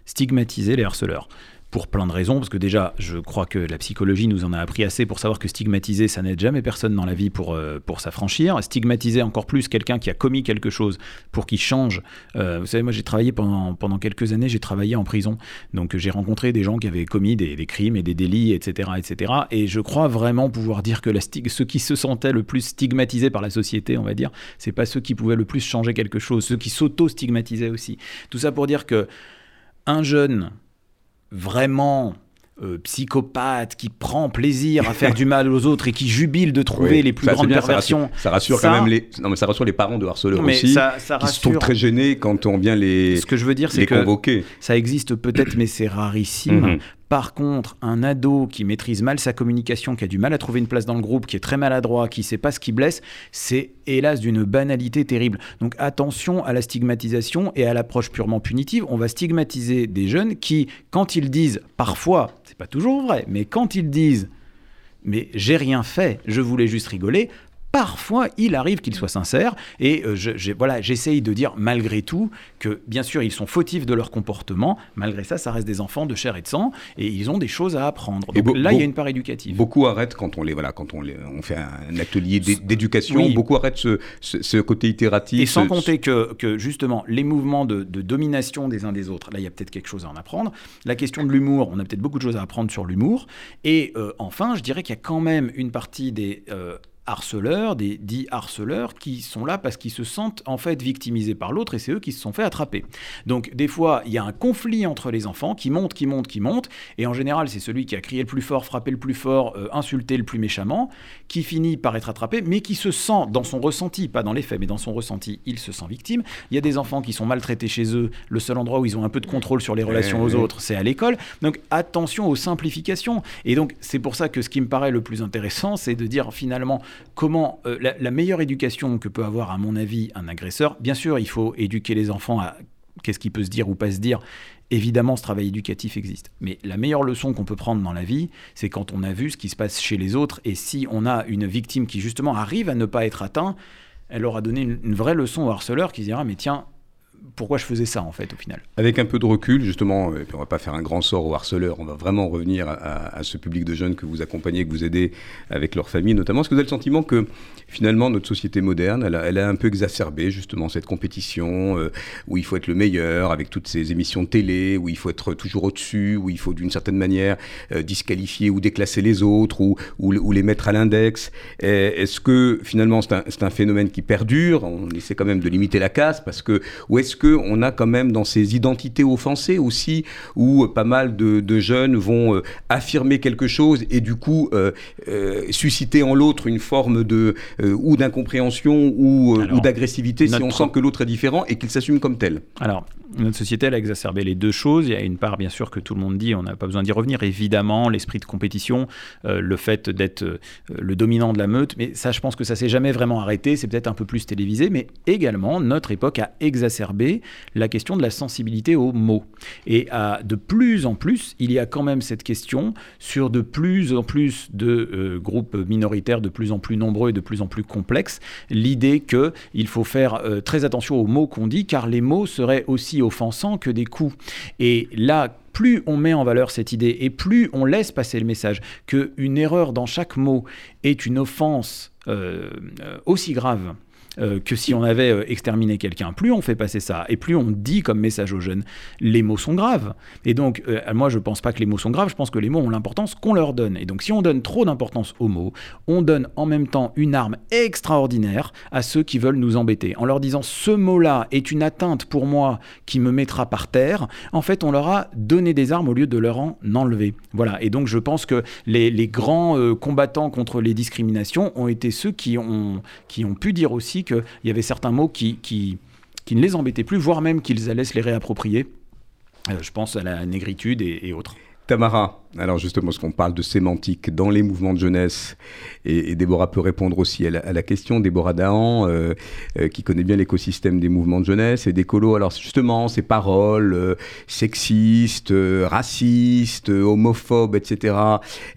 stigmatiser les harceleurs pour plein de raisons, parce que déjà, je crois que la psychologie nous en a appris assez pour savoir que stigmatiser, ça n'aide jamais personne dans la vie pour, euh, pour s'affranchir. Stigmatiser encore plus quelqu'un qui a commis quelque chose pour qu'il change. Euh, vous savez, moi j'ai travaillé pendant, pendant quelques années, j'ai travaillé en prison, donc j'ai rencontré des gens qui avaient commis des, des, crimes et des délits, etc., etc. Et je crois vraiment pouvoir dire que la ceux qui se sentaient le plus stigmatisés par la société, on va dire, c'est pas ceux qui pouvaient le plus changer quelque chose, ceux qui s'auto-stigmatisaient aussi. Tout ça pour dire que un jeune vraiment euh, psychopathe qui prend plaisir à faire du mal aux autres et qui jubile de trouver les plus grandes perversions. Ça rassure, quand même les non mais ça rassure les parents de harceleurs aussi ça, ça qui se trouvent très gênés quand on vient les Ce que je veux dire c'est que ça existe peut-être mais c'est rarissime. Mhm. Par contre, un ado qui maîtrise mal sa communication, qui a du mal à trouver une place dans le groupe, qui est très maladroit, qui ne sait pas ce qui blesse, c'est hélas d'une banalité terrible. Donc attention à la stigmatisation et à l'approche purement punitive. On va stigmatiser des jeunes qui, quand ils disent, parfois, c'est pas toujours vrai, mais quand ils disent mais j'ai rien fait, je voulais juste rigoler, parfois il arrive qu'ils soient sincères et euh, je, voilà, j'essaye de dire malgré tout que bien sûr ils sont fautifs de leur comportement, malgré ça ça reste des enfants de chair et de sang et ils ont des choses à apprendre. Donc là il y a une part éducative. Beaucoup arrêtent quand on les voilà quand on, les, on fait un atelier d'éducation, beaucoup arrêtent ce, ce, côté itératif. Et sans compter que, que, justement les mouvements de, domination des uns des autres, là il y a peut-être quelque chose à en apprendre. La question de l'humour, on a peut-être beaucoup de choses à apprendre sur l'humour. Et euh, enfin je dirais qu'il y a quand même une partie des euh, harceleurs, des dits harceleurs, qui sont là parce qu'ils se sentent en fait victimisés par l'autre et c'est eux qui se sont fait attraper. Donc des fois, il y a un conflit entre les enfants qui monte, qui monte, qui monte, et en général, c'est celui qui a crié le plus fort, frappé le plus fort, euh, insulté le plus méchamment, qui finit par être attrapé, mais qui se sent dans son ressenti, pas dans les faits, mais dans son ressenti, il se sent victime. Il y a des enfants qui sont maltraités chez eux, le seul endroit où ils ont un peu de contrôle sur les relations aux autres, c'est à l'école. Donc attention aux simplifications. Et donc c'est pour ça que ce qui me paraît le plus intéressant, c'est de dire finalement comment euh, la, meilleure éducation que peut avoir, à mon avis, un agresseur, bien sûr, il faut éduquer les enfants à qu'est-ce qui peut se dire ou pas se dire. Évidemment, ce travail éducatif existe. Mais la meilleure leçon qu'on peut prendre dans la vie, c'est quand on a vu ce qui se passe chez les autres. Et si on a une victime qui, justement, arrive à ne pas être atteint, elle aura donné une, une vraie leçon au harceleur qui se dira, mais tiens, pourquoi je faisais ça en fait au final. Avec un peu de recul justement, et puis on va pas faire un grand sort aux harceleurs, on va vraiment revenir à, ce public de jeunes que vous accompagnez, que vous aidez avec leur famille notamment. Est-ce que vous avez le sentiment que finalement notre société moderne, elle a, un peu exacerbé justement cette compétition euh, où il faut être le meilleur avec toutes ces émissions de télé, où il faut être toujours au-dessus, où il faut d'une certaine manière euh, disqualifier ou déclasser les autres ou, les mettre à l'index. Est-ce que finalement c'est un, un, phénomène qui perdure? On essaie quand même de limiter la casse parce que ou est-ce qu'on a quand même dans ces identités offensées aussi, où pas mal de, jeunes vont euh, affirmer quelque chose et du coup euh, euh, susciter en l'autre une forme de ou d'incompréhension ou, d'agressivité si on sent que l'autre est différent et qu'il s'assume comme tel? Alors, Notre société, elle a exacerbé les deux choses. Il y a une part, bien sûr, que tout le monde dit, on n'a pas besoin d'y revenir. Évidemment, l'esprit de compétition, euh, le fait d'être euh, le dominant de la meute. Mais ça, je pense que ça s'est jamais vraiment arrêté. C'est peut-être un peu plus télévisé. Mais également, notre époque a exacerbé la question de la sensibilité aux mots. Et de plus en plus, il y a quand même cette question sur de plus en plus de euh, groupes minoritaires, de plus en plus nombreux et de plus en plus complexes, l'idée qu'il faut faire très attention aux mots qu'on dit, car les mots seraient aussi offensants que des coups. Et là, plus on met en valeur cette idée et plus on laisse passer le message qu'une erreur dans chaque mot est une offense euh, euh, aussi grave euh, que si on avait euh, exterminé quelqu'un. Plus on fait passer ça et plus on dit comme message aux jeunes, les mots sont graves. Et donc, euh, moi, je ne pense pas que les mots sont graves, je pense que les mots ont l'importance qu'on leur donne. Et donc, si on donne trop d'importance aux mots, on donne en même temps une arme extraordinaire à ceux qui veulent nous embêter. En leur disant ce mot-là est une atteinte pour moi qui me mettra par terre, en fait, on leur a donné des armes au lieu de leur en enlever. Voilà. Et donc, je pense que les, grands combattants contre les discriminations ont été ceux qui ont, qui ont pu dire aussi qu'il y avait certains mots qui, qui, qui, ne les embêtaient plus, voire même qu'ils allaient se les réapproprier. Euh, je pense à la négritude et autres. Tamara, alors justement, ce qu'on parle de sémantique dans les mouvements de jeunesse, et, Déborah peut répondre aussi à la, question, Déborah Dahan, euh, euh, qui connaît bien l'écosystème des mouvements de jeunesse et des colos. Alors justement, ces paroles euh, sexistes, racistes, homophobes, etc.,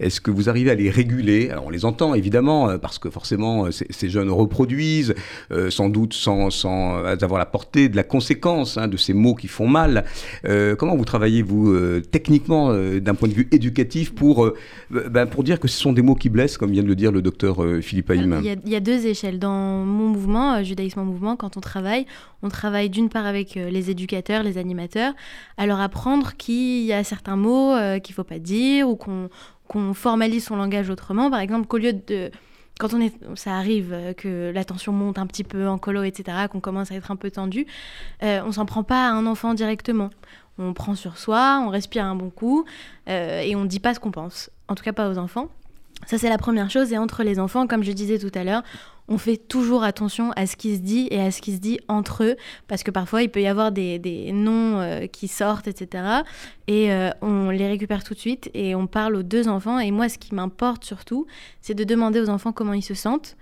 est-ce que vous arrivez à les réguler? Alors on les entend évidemment, parce que forcément, ces jeunes reproduisent, sans doute sans, sans, avoir la portée de la conséquence hein, de ces mots qui font mal. comment vous travaillez, vous, techniquement, d'un point de vue éducatif? Pour, euh, ben, pour dire que ce sont des mots qui blessent, comme vient de le dire le docteur euh, Philippe Haïm. Il, y a deux échelles. Dans mon mouvement, euh, Judaïsme en mouvement, quand on travaille, on travaille d'une part avec les éducateurs, les animateurs, à leur apprendre qu'il y a certains mots qu'il ne faut pas dire ou qu'on formalise son langage autrement. Par exemple, qu'au lieu de quand on est, ça arrive que la tension monte un petit peu en colo, etc., qu'on commence à être un peu tendu, euh, on s'en prend pas à un enfant directement on prend sur soi, on respire un bon coup euh, et on dit pas ce qu'on pense. En tout cas, pas aux enfants. Ça, c'est la première chose. Et entre les enfants, comme je disais tout à l'heure, on fait toujours attention à ce qui se dit et à ce qui se dit entre eux, parce que parfois, il peut y avoir des, noms euh, qui sortent, etc. Et euh, on les récupère tout de suite et on parle aux deux enfants. Et moi, ce qui m'importe surtout, c'est de demander aux enfants comment ils se sentent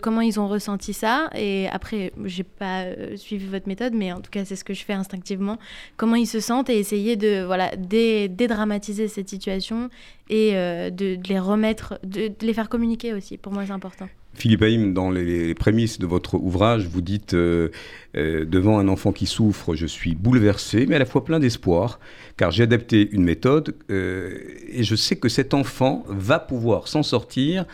comment ils ont ressenti ça? Et après, j'ai pas euh, suivi votre méthode, mais en tout cas, c'est ce que je fais instinctivement. Comment ils se sentent et essayer de voilà dédramatiser cette situation et euh, de, les remettre, de, les faire communiquer aussi. Pour moi, c'est important. Philippe Haïm, dans les, prémices de votre ouvrage, vous dites euh, Devant un enfant qui souffre, je suis bouleversé, mais à la fois plein d'espoir, car j'ai adapté une méthode et je sais que cet enfant va pouvoir s'en sortir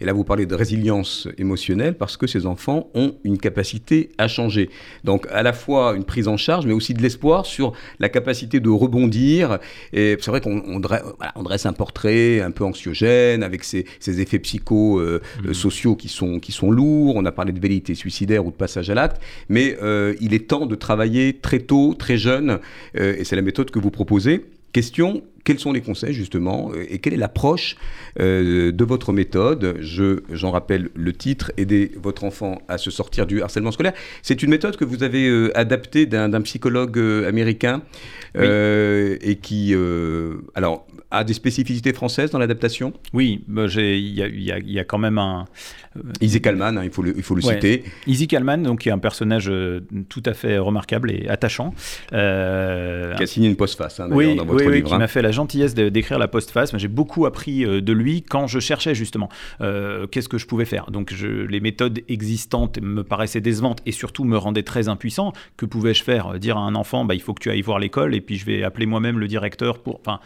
et là, vous parlez de résilience émotionnelle parce que ces enfants ont une capacité à changer. Donc, à la fois une prise en charge, mais aussi de l'espoir sur la capacité de rebondir. Et c'est vrai qu'on dresse, un portrait un peu anxiogène avec ces, effets psycho-sociaux euh, mmh. qui, sont, qui sont lourds. On a parlé de vérité suicidaire ou de passage à l'acte. Mais euh, il est temps de travailler très tôt, très jeune. Euh, et c'est la méthode que vous proposez. Question, quels sont les conseils justement et quelle est l'approche euh, de votre méthode? Je, J'en rappelle le titre, aider votre enfant à se sortir du harcèlement scolaire. C'est une méthode que vous avez euh, adaptée d'un, psychologue euh, américain et qui, alors, a des spécificités françaises dans l'adaptation Oui, bah, il y, a quand même un... Easy Kalman, hein, il faut le, il faut le citer. Easy Kalman, donc, qui est un personnage tout à fait remarquable et attachant. qui a signé une postface hein, oui, dans votre oui, livre. Oui, qui hein. m'a fait la gentillesse d'écrire la postface. J'ai beaucoup appris euh, de lui quand je cherchais justement euh, qu'est-ce que je pouvais faire. Donc je, les méthodes existantes me paraissaient décevantes et surtout me rendaient très impuissant. Que pouvais-je faire? Dire à un enfant, bah, il faut que tu ailles voir l'école et puis je vais appeler moi-même le directeur pour... Enfin,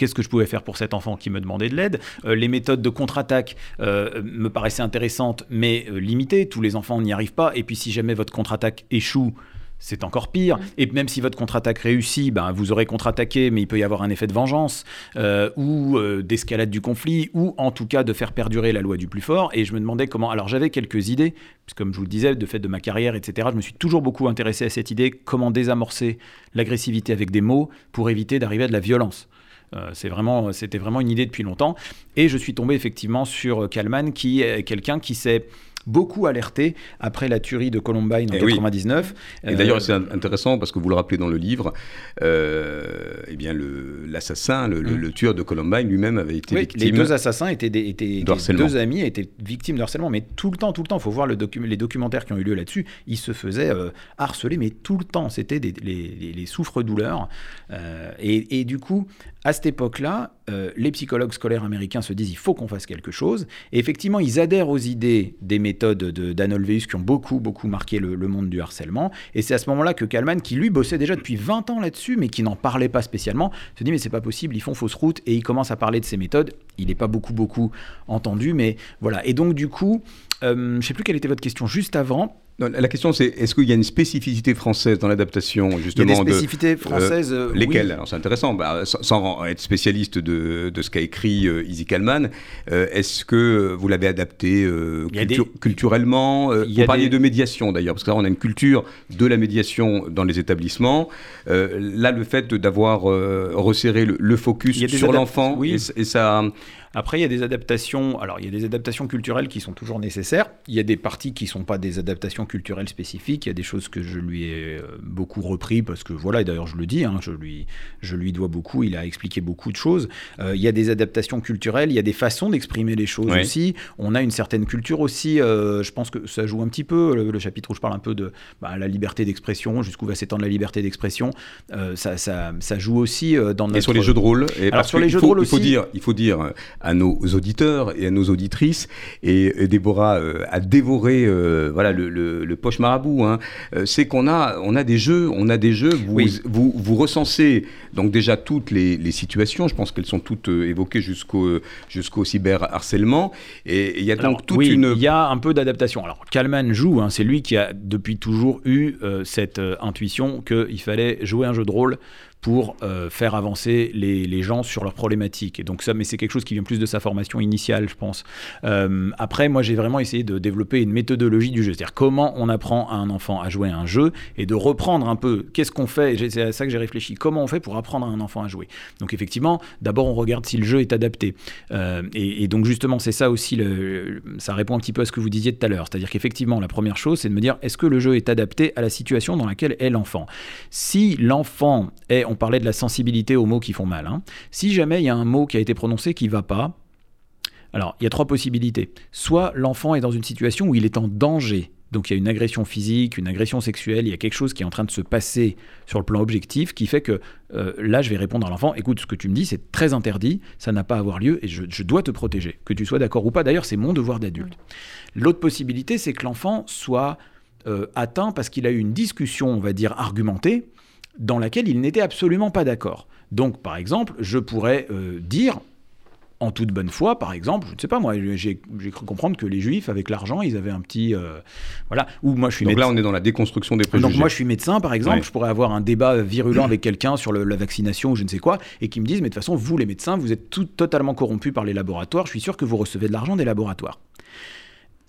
qu'est-ce que je pouvais faire pour cet enfant qui me demandait de l'aide. Euh, les méthodes de contre-attaque me paraissaient intéressantes, mais limitées. Tous les enfants n'y arrivent pas. Et puis si jamais votre contre-attaque échoue, c'est encore pire. Et même si votre contre-attaque réussit, ben, vous aurez contre-attaqué, mais il peut y avoir un effet de vengeance euh, ou euh, d'escalade du conflit, ou en tout cas de faire perdurer la loi du plus fort. Et je me demandais comment. Alors j'avais quelques idées, puisque comme je vous le disais, de fait de ma carrière, etc., je me suis toujours beaucoup intéressé à cette idée comment désamorcer l'agressivité avec des mots pour éviter d'arriver à de la violence. Euh, c'est vraiment, c'était vraiment une idée depuis longtemps. Et je suis tombé effectivement sur Kalman, qui est quelqu'un qui s'est beaucoup alerté après la tuerie de Columbine en Eh oui. 99. Et Euh, d'ailleurs, c'est in- intéressant parce que vous le rappelez dans le livre, euh, eh bien, le- l'assassin, le, le- Mm. le tueur de Columbine lui-même avait été Oui, victime. les deux assassins étaient, des, étaient de deux amis étaient victimes de harcèlement, mais tout le temps, tout le temps. Il faut voir le docu- les documentaires qui ont eu lieu là-dessus. Ils se faisaient euh, harceler, mais tout le temps. C'était des- les, les- les souffres-douleurs. Euh, et, et du coup, à cette époque-là, euh, les psychologues scolaires américains se disent il faut qu'on fasse quelque chose. Et effectivement, ils adhèrent aux idées des méthodes de Dan Olweus qui ont beaucoup, beaucoup marqué le, le monde du harcèlement. Et c'est à ce moment-là que Kalman, qui lui bossait déjà depuis 20 ans là-dessus, mais qui n'en parlait pas spécialement, se dit mais c'est pas possible, ils font fausse route et il commence à parler de ces méthodes. Il n'est pas beaucoup, beaucoup entendu, mais voilà. Et donc du coup, euh, je ne sais plus quelle était votre question juste avant. Non, La question, c'est est-ce qu'il y a une spécificité française dans l'adaptation, Il y a justement des de- spécificités françaises. euh, oui. Lesquelles Alors c'est intéressant, Bah, sans, sans être spécialiste de, de ce qu'a écrit euh, Izzy Kalman, euh, est-ce que vous l'avez adapté euh, cultu- des- culturellement euh, Vous parliez des- de médiation d'ailleurs, parce que là on a une culture de la médiation dans les établissements. Euh, là, le fait d'avoir euh, resserré le, le focus sur adap- l'enfant, oui. et, et ça... Après, il y a des adaptations. Alors, il y a des adaptations culturelles qui sont toujours nécessaires. Il y a des parties qui sont pas des adaptations culturelles spécifiques. Il y a des choses que je lui ai euh, beaucoup repris parce que voilà. Et d'ailleurs, je le dis, hein, je lui, je lui dois beaucoup. Il a expliqué beaucoup de choses. Euh, il y a des adaptations culturelles. Il y a des façons d'exprimer les choses aussi. On a une certaine culture aussi. euh, je pense que ça joue un petit peu. Le, le chapitre où je parle un peu de bah, la liberté d'expression, jusqu'où va s'étendre la liberté d'expression. euh, ça, ça, ça joue aussi dans notre. Et sur les jeux de rôle et Alors, parce sur les il jeux de faut- rôle il faut dire, il faut dire à nos auditeurs et à nos auditrices, et, et Déborah euh, a dévoré euh, voilà, le, le- le poche marabout, hein, euh, c'est qu'on a, on a des jeux, on a des jeux, vous, Oui. vous, vous recensez donc déjà toutes les, les situations, je pense qu'elles sont toutes évoquées jusqu'au jusqu'au cyberharcèlement, et il y a donc Alors, toute oui, une... il y a un peu d'adaptation. Alors, Kalman joue, hein, c'est lui qui a depuis toujours eu cette intuition qu'il fallait jouer un jeu de rôle pour euh, faire avancer les, gens sur leurs problématiques. Et donc ça, mais c'est quelque chose qui vient plus de sa formation initiale, je pense. Euh, après, moi, j'ai vraiment essayé de développer une méthodologie du jeu, c'est-à-dire comment on apprend à un enfant à jouer à un jeu et de reprendre un peu qu'est-ce qu'on fait. C'est à ça que j'ai réfléchi. Comment on fait pour apprendre à un enfant à jouer? Donc effectivement, d'abord on regarde si le jeu est adapté. Euh, et, donc justement, c'est ça aussi. Ça répond un petit peu à ce que vous disiez tout à l'heure, c'est-à-dire qu'effectivement, la première chose, c'est de me dire est-ce que le jeu est adapté à la situation dans laquelle est l'enfant? Si l'enfant est, on parlait de la sensibilité aux mots qui font mal. hein. Si jamais il y a un mot qui a été prononcé qui va pas, alors il y a trois possibilités. Soit l'enfant est dans une situation où il est en danger. Donc il y a une agression physique, une agression sexuelle, il y a quelque chose qui est en train de se passer sur le plan objectif qui fait que euh, là je vais répondre à l'enfant, écoute ce que tu me dis c'est très interdit, ça n'a pas à avoir lieu et je, dois te protéger, que tu sois d'accord ou pas, d'ailleurs c'est mon devoir d'adulte. L'autre possibilité c'est que l'enfant soit euh, atteint parce qu'il a eu une discussion, on va dire, argumentée, dans laquelle il n'était absolument pas d'accord. Donc, par exemple, je pourrais euh, dire, en toute bonne foi, par exemple, je ne sais pas moi, j'ai cru comprendre que les juifs, avec l'argent, ils avaient un petit... euh, voilà, ou moi je suis Donc là, médecin. on est dans la déconstruction des préjugés. Donc moi je suis médecin par exemple, Ouais. je pourrais avoir un débat virulent avec quelqu'un sur le- la vaccination ou je ne sais quoi, et qui me disent mais de toute façon vous les médecins vous êtes tout totalement corrompus par les laboratoires, je suis sûr que vous recevez de l'argent des laboratoires.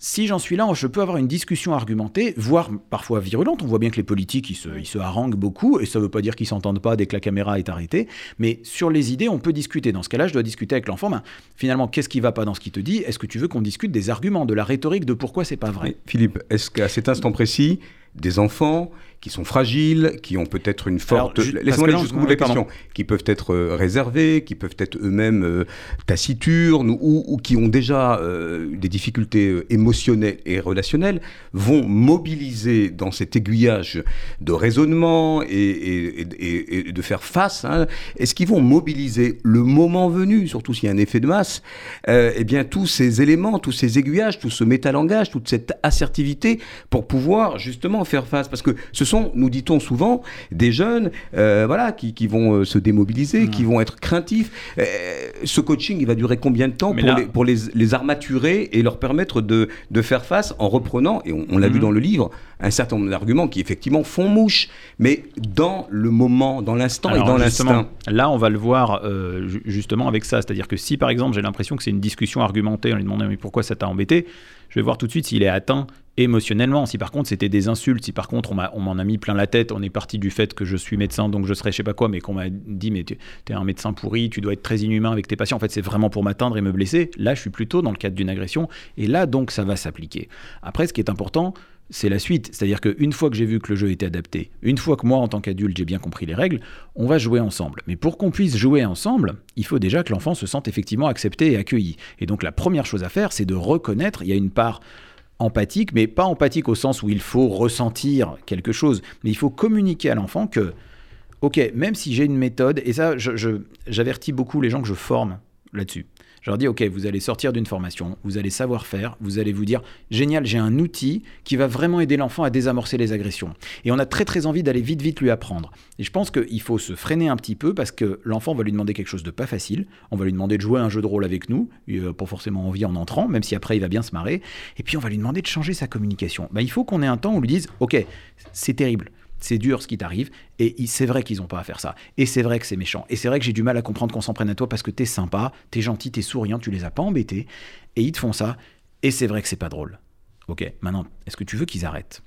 Si j'en suis là, je peux avoir une discussion argumentée, voire parfois virulente. On voit bien que les politiques, ils se, haranguent beaucoup, et ça ne veut pas dire qu'ils s'entendent pas dès que la caméra est arrêtée. Mais sur les idées, on peut discuter. Dans ce cas-là, je dois discuter avec l'enfant. Ben, finalement, qu'est-ce qui va pas dans ce qu'il te dit? Est-ce que tu veux qu'on discute des arguments, de la rhétorique, de pourquoi c'est pas vrai? Philippe, est-ce qu'à cet instant précis, des enfants qui sont fragiles, qui ont peut-être une forte... Laissez-moi aller jusqu'au bout de la question. Qui peuvent être euh, réservés, qui peuvent être eux-mêmes euh, taciturnes, ou, ou qui ont déjà euh, des difficultés émotionnelles et relationnelles, vont mobiliser dans cet aiguillage de raisonnement et, et- et- et- et de faire face. hein, Est-ce qu'ils vont mobiliser le moment venu, surtout s'il y a un effet de masse, euh, eh bien tous ces éléments, tous ces aiguillages, tout ce métalangage, toute cette assertivité pour pouvoir justement faire face? Parce que ce sont, nous dit-on souvent, des jeunes euh, voilà, qui, qui vont euh, se démobiliser, qui vont être craintifs. Euh, ce coaching, il va durer combien de temps pour, là- les, pour les, les armaturer et leur permettre de, de faire face en reprenant, et on, on l'a vu Mhm. dans le livre, un certain nombre d'arguments qui effectivement font mouche, mais dans le moment, dans l'instant et dans l'instinct. Là, on va le voir euh, ju- justement avec ça. C'est-à-dire que si, par exemple, j'ai l'impression que c'est une discussion argumentée en lui demandant mais pourquoi ça t'a embêté, je vais voir tout de suite s'il est atteint émotionnellement. Si par contre c'était des insultes, si par contre on m'en a mis plein la tête, on est parti du fait que je suis médecin, donc je serais je sais pas quoi, mais qu'on m'a dit mais tu es un médecin pourri, tu dois être très inhumain avec tes patients, en fait c'est vraiment pour m'atteindre et me blesser. Là je suis plutôt dans le cadre d'une agression, et là donc ça va s'appliquer. Après ce qui est important, c'est la suite. C'est-à-dire qu'une fois que j'ai vu que le jeu était adapté, une fois que moi, en tant qu'adulte, j'ai bien compris les règles, on va jouer ensemble. Mais pour qu'on puisse jouer ensemble, il faut déjà que l'enfant se sente effectivement accepté et accueilli. Et donc la première chose à faire, c'est de reconnaître, il y a une part empathique, mais pas empathique au sens où il faut ressentir quelque chose, mais il faut communiquer à l'enfant que, ok, même si j'ai une méthode, et ça, j'avertis beaucoup les gens que je forme là-dessus. Je leur dis, ok, vous allez sortir d'une formation, vous allez savoir faire, vous allez vous dire, génial, j'ai un outil qui va vraiment aider l'enfant à désamorcer les agressions. Et on a très très envie d'aller vite vite lui apprendre. Et je pense qu'il faut se freiner un petit peu parce que l'enfant va lui demander quelque chose de pas facile. On va lui demander de jouer un jeu de rôle avec nous, euh, pas forcément envie en entrant, même si après il va bien se marrer. Et puis on va lui demander de changer sa communication. Bah, il faut qu'on ait un temps où on lui dise, ok, c'est terrible. C'est dur ce qui t'arrive, et c'est vrai qu'ils n'ont pas à faire ça. Et c'est vrai que c'est méchant. Et c'est vrai que j'ai du mal à comprendre qu'on s'en prenne à toi parce que t'es sympa, t'es gentil, t'es souriant, tu les as pas embêtés, et ils te font ça, et c'est vrai que c'est pas drôle. Ok, maintenant, est-ce que tu veux qu'ils arrêtent?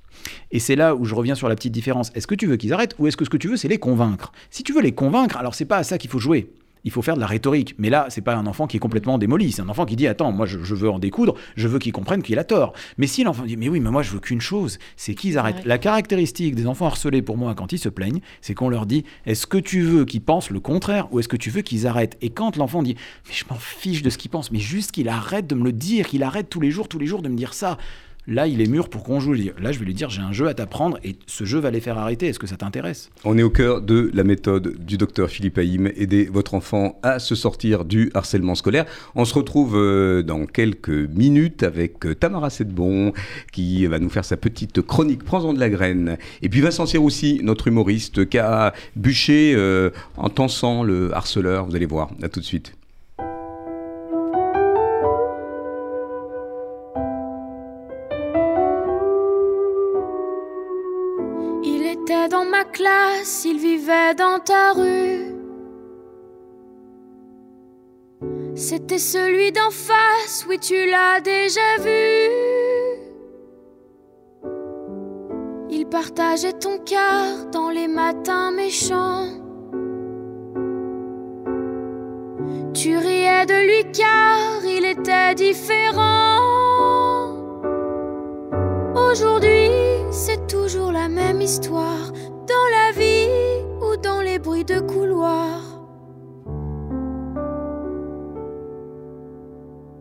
Et c'est là où je reviens sur la petite différence. Est-ce que tu veux qu'ils arrêtent ou est-ce que ce que tu veux, c'est les convaincre? Si tu veux les convaincre, alors c'est pas à ça qu'il faut jouer. Il faut faire de la rhétorique. Mais là, c'est pas un enfant qui est complètement démoli. C'est un enfant qui dit Attends, moi, je, je veux en découdre, je veux qu'il comprenne qu'il a tort. Mais si l'enfant dit Mais oui, mais moi, je veux qu'une chose, c'est qu'ils arrêtent. Ouais. La caractéristique des enfants harcelés, pour moi, quand ils se plaignent, c'est qu'on leur dit Est-ce que tu veux qu'ils pensent le contraire ou est-ce que tu veux qu'ils arrêtent? Et quand l'enfant dit Mais je m'en fiche de ce qu'il pense, mais juste qu'il arrête de me le dire, qu'il arrête tous les jours, tous les jours de me dire ça. Là, il est mûr pour qu'on joue. Là, je vais lui dire J'ai un jeu à t'apprendre et ce jeu va les faire arrêter. Est-ce que ça t'intéresse? On est au cœur de la méthode du docteur Philippe Haïm, aider votre enfant à se sortir du harcèlement scolaire. On se retrouve euh, dans quelques minutes avec euh, Tamara Sedbon qui va nous faire sa petite chronique Prends-en de la graine. Et puis Vincent Serroussi, notre humoriste, qui a bûché euh, en tensant le harceleur. Vous allez voir, à tout de suite. Classe, il vivait dans ta rue. C'était celui d'en face, oui tu l'as déjà vu. Il partageait ton cœur dans les matins méchants. Tu riais de lui car il était différent. Aujourd'hui, c'est toujours la même histoire, dans la vie ou dans les bruits de couloir.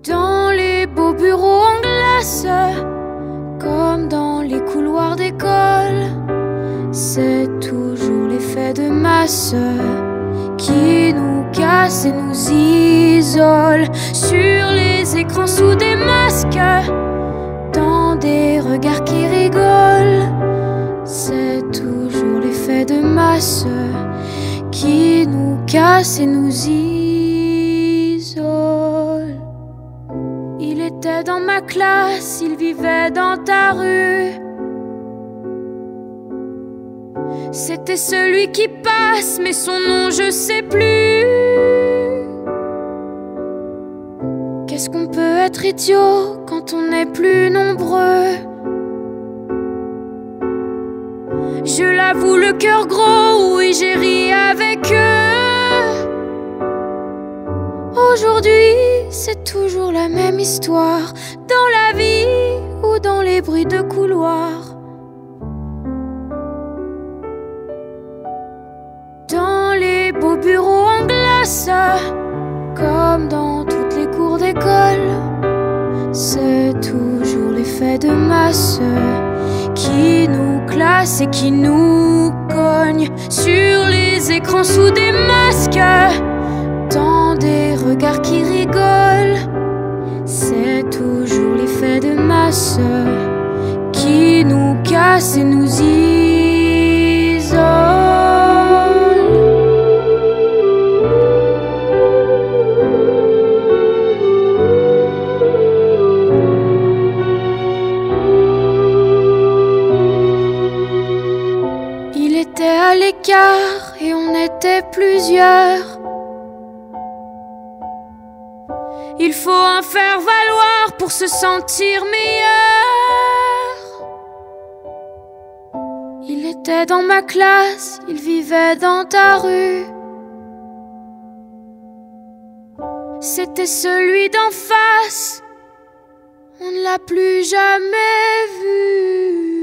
Dans les beaux bureaux en glace, comme dans les couloirs d'école, c'est toujours l'effet de masse qui nous casse et nous isole sur les écrans sous des masques dans des regards qui rigolent. C'est toujours l'effet de masse qui nous casse et nous isole. Il était dans ma classe, il vivait dans ta rue. C'était celui qui passe, mais son nom je sais plus. Qu'est-ce qu'on peut être idiot quand on est plus nombreux? Je l'avoue, le cœur gros, oui, j'ai ri avec eux. Aujourd'hui, c'est toujours la même histoire, dans la vie ou dans les bruits de couloir. Dans les beaux bureaux en glace, comme dans toutes les cours d'école, c'est toujours l'effet de masse qui nous et qui nous cogne sur les écrans sous des masques, dans des regards qui rigolent. C'est toujours l'effet de masse qui nous casse et nous isole. Et on était plusieurs. Il faut en faire valoir pour se sentir meilleur. Il était dans ma classe, il vivait dans ta rue. C'était celui d'en face, on ne l'a plus jamais vu.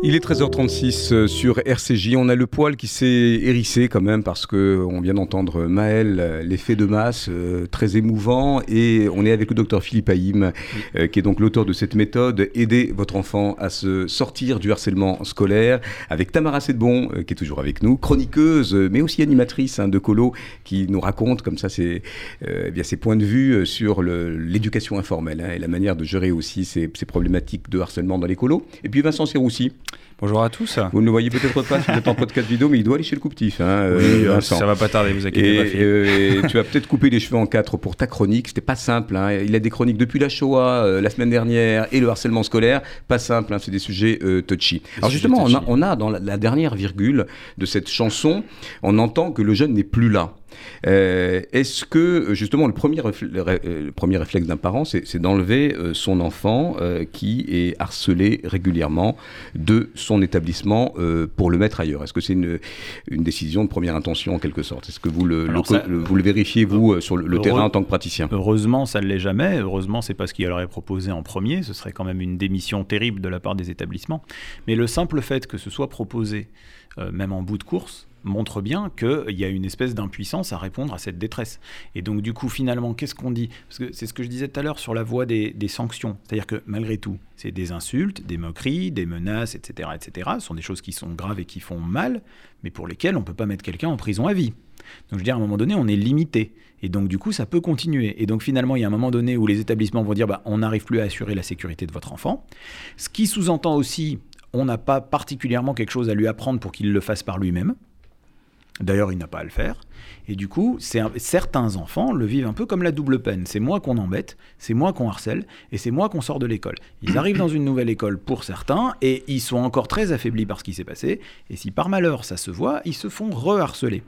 Il est 13h36 euh, sur RCJ. On a le poil qui s'est hérissé quand même parce que on vient d'entendre Maël, euh, l'effet de masse, euh, très émouvant. Et on est avec le docteur Philippe Haïm, qui est donc l'auteur de cette méthode, aider votre enfant à se sortir du harcèlement scolaire, avec Tamara Sedbon, qui est toujours avec nous, chroniqueuse, mais aussi animatrice hein, de Colo, qui nous raconte comme ça ses, eh ses points de vue sur l'éducation informelle hein, et la manière de gérer aussi ces, ces problématiques de harcèlement dans les colos. Et puis Vincent Serroussi. Bonjour à tous. Vous ne le voyez peut-être pas si vous êtes en podcast vidéo, mais il doit aller chez le couptif. Hein, oui, euh, ça va pas tarder, vous inquiétez pas. Et, tu as peut-être coupé les cheveux en quatre pour ta chronique. C'était pas simple. Hein. Il a des chroniques depuis la Shoah euh, la semaine dernière et le harcèlement scolaire. Pas simple. Hein. C'est des sujets euh, touchy. Alors justement, On, a, on, a, dans la dernière virgule de cette chanson, on entend que le jeune n'est plus là. Euh, est-ce que justement le premier, euh, le premier réflexe d'un parent, c'est d'enlever euh, son enfant qui est harcelé régulièrement de son établissement pour le mettre ailleurs? Est-ce que c'est une, une, décision de première intention en quelque sorte? Est-ce que vous le, vous le vérifiez, vous, sur le, terrain en tant que praticien? Heureusement, ça ne l'est jamais. Heureusement, c'est pas ce qu'il aurait proposé en premier. Ce serait quand même une démission terrible de la part des établissements. Mais le simple fait que ce soit proposé, même en bout de course, montre bien qu'il y a une espèce d'impuissance à répondre à cette détresse. Et donc du coup, finalement, qu'est-ce qu'on dit? Parce que c'est ce que je disais tout à l'heure sur la voie des, sanctions. C'est-à-dire que malgré tout, c'est des insultes, des moqueries, des menaces, etc., etc. Ce sont des choses qui sont graves et qui font mal, mais pour lesquelles on ne peut pas mettre quelqu'un en prison à vie. Donc je veux dire, à un moment donné, on est limité. Et donc du coup, ça peut continuer. Et donc finalement, il y a un moment donné où les établissements vont dire, bah, on n'arrive plus à assurer la sécurité de votre enfant. Ce qui sous-entend aussi, on n'a pas particulièrement quelque chose à lui apprendre pour qu'il le fasse par lui-même. D'ailleurs, il n'a pas à le faire. Et du coup, certains enfants le vivent un peu comme la double peine. C'est moi qu'on embête, c'est moi qu'on harcèle, et c'est moi qu'on sort de l'école. Ils arrivent dans une nouvelle école pour certains, et ils sont encore très affaiblis par ce qui s'est passé. Et si par malheur ça se voit, ils se font reharceler.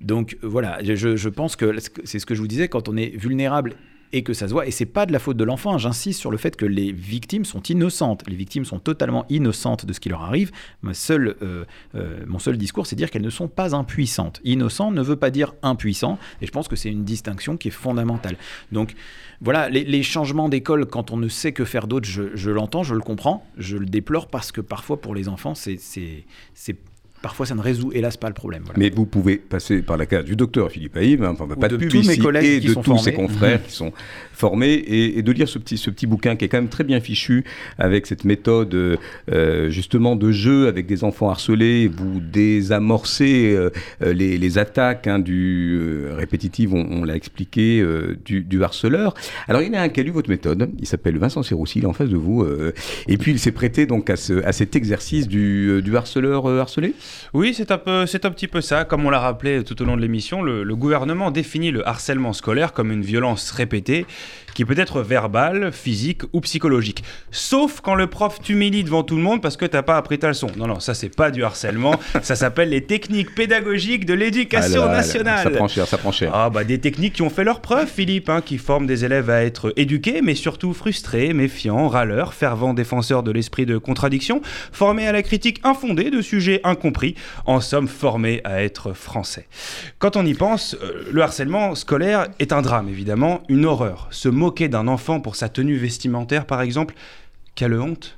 Donc voilà, je, je pense que c'est ce que je vous disais, quand on est vulnérable et que ça se voit. Et c'est pas de la faute de l'enfant. J'insiste sur le fait que les victimes sont innocentes. Les victimes sont totalement innocentes de ce qui leur arrive. Ma seule, euh, euh, mon seul discours, c'est dire qu'elles ne sont pas impuissantes. Innocent ne veut pas dire impuissant. Et je pense que c'est une distinction qui est fondamentale. Donc voilà, les, changements d'école, quand on ne sait que faire d'autre, je, je l'entends, je le comprends, je le déplore parce que parfois pour les enfants, c'est parfois ça ne résout hélas pas le problème. Mais vous pouvez passer par la case du docteur Philippe Haïm, hein, enfin, pas de, tous mes collègues et de tous ses confrères qui sont formés, et, de lire ce petit, ce petit bouquin qui est quand même très bien fichu, avec cette méthode euh, justement de jeu avec des enfants harcelés, vous désamorcez euh, les, les, attaques hein, du euh, répétitives, on, l'a expliqué, du, du, harceleur. Alors il y en a un qui a lu votre méthode, il s'appelle Vincent Serroussi, il est en face de vous, et puis il s'est prêté donc à, ce, à cet exercice du, du harceleur harcelé? Oui, c'est un, peu, petit peu ça. Comme on l'a rappelé tout au long de l'émission, le gouvernement définit le harcèlement scolaire comme une violence répétée qui peut être verbal, physique ou psychologique. Sauf quand le prof t'humilie devant tout le monde parce que t'as pas appris ta leçon. Non, non, ça c'est pas du harcèlement, ça s'appelle les techniques pédagogiques de l'éducation ah nationale. Ça prend cher, ça prend cher. Ah bah des techniques qui ont fait leur preuve, Philippe, hein, qui forment des élèves à être éduqués, mais surtout frustrés, méfiants, râleurs, fervents défenseurs de l'esprit de contradiction, formés à la critique infondée de sujets incompris, en somme formés à être français. Quand on y pense, euh, le harcèlement scolaire est un drame, évidemment, une horreur. Ce mot moquer d'un enfant pour sa tenue vestimentaire, par exemple, quelle honte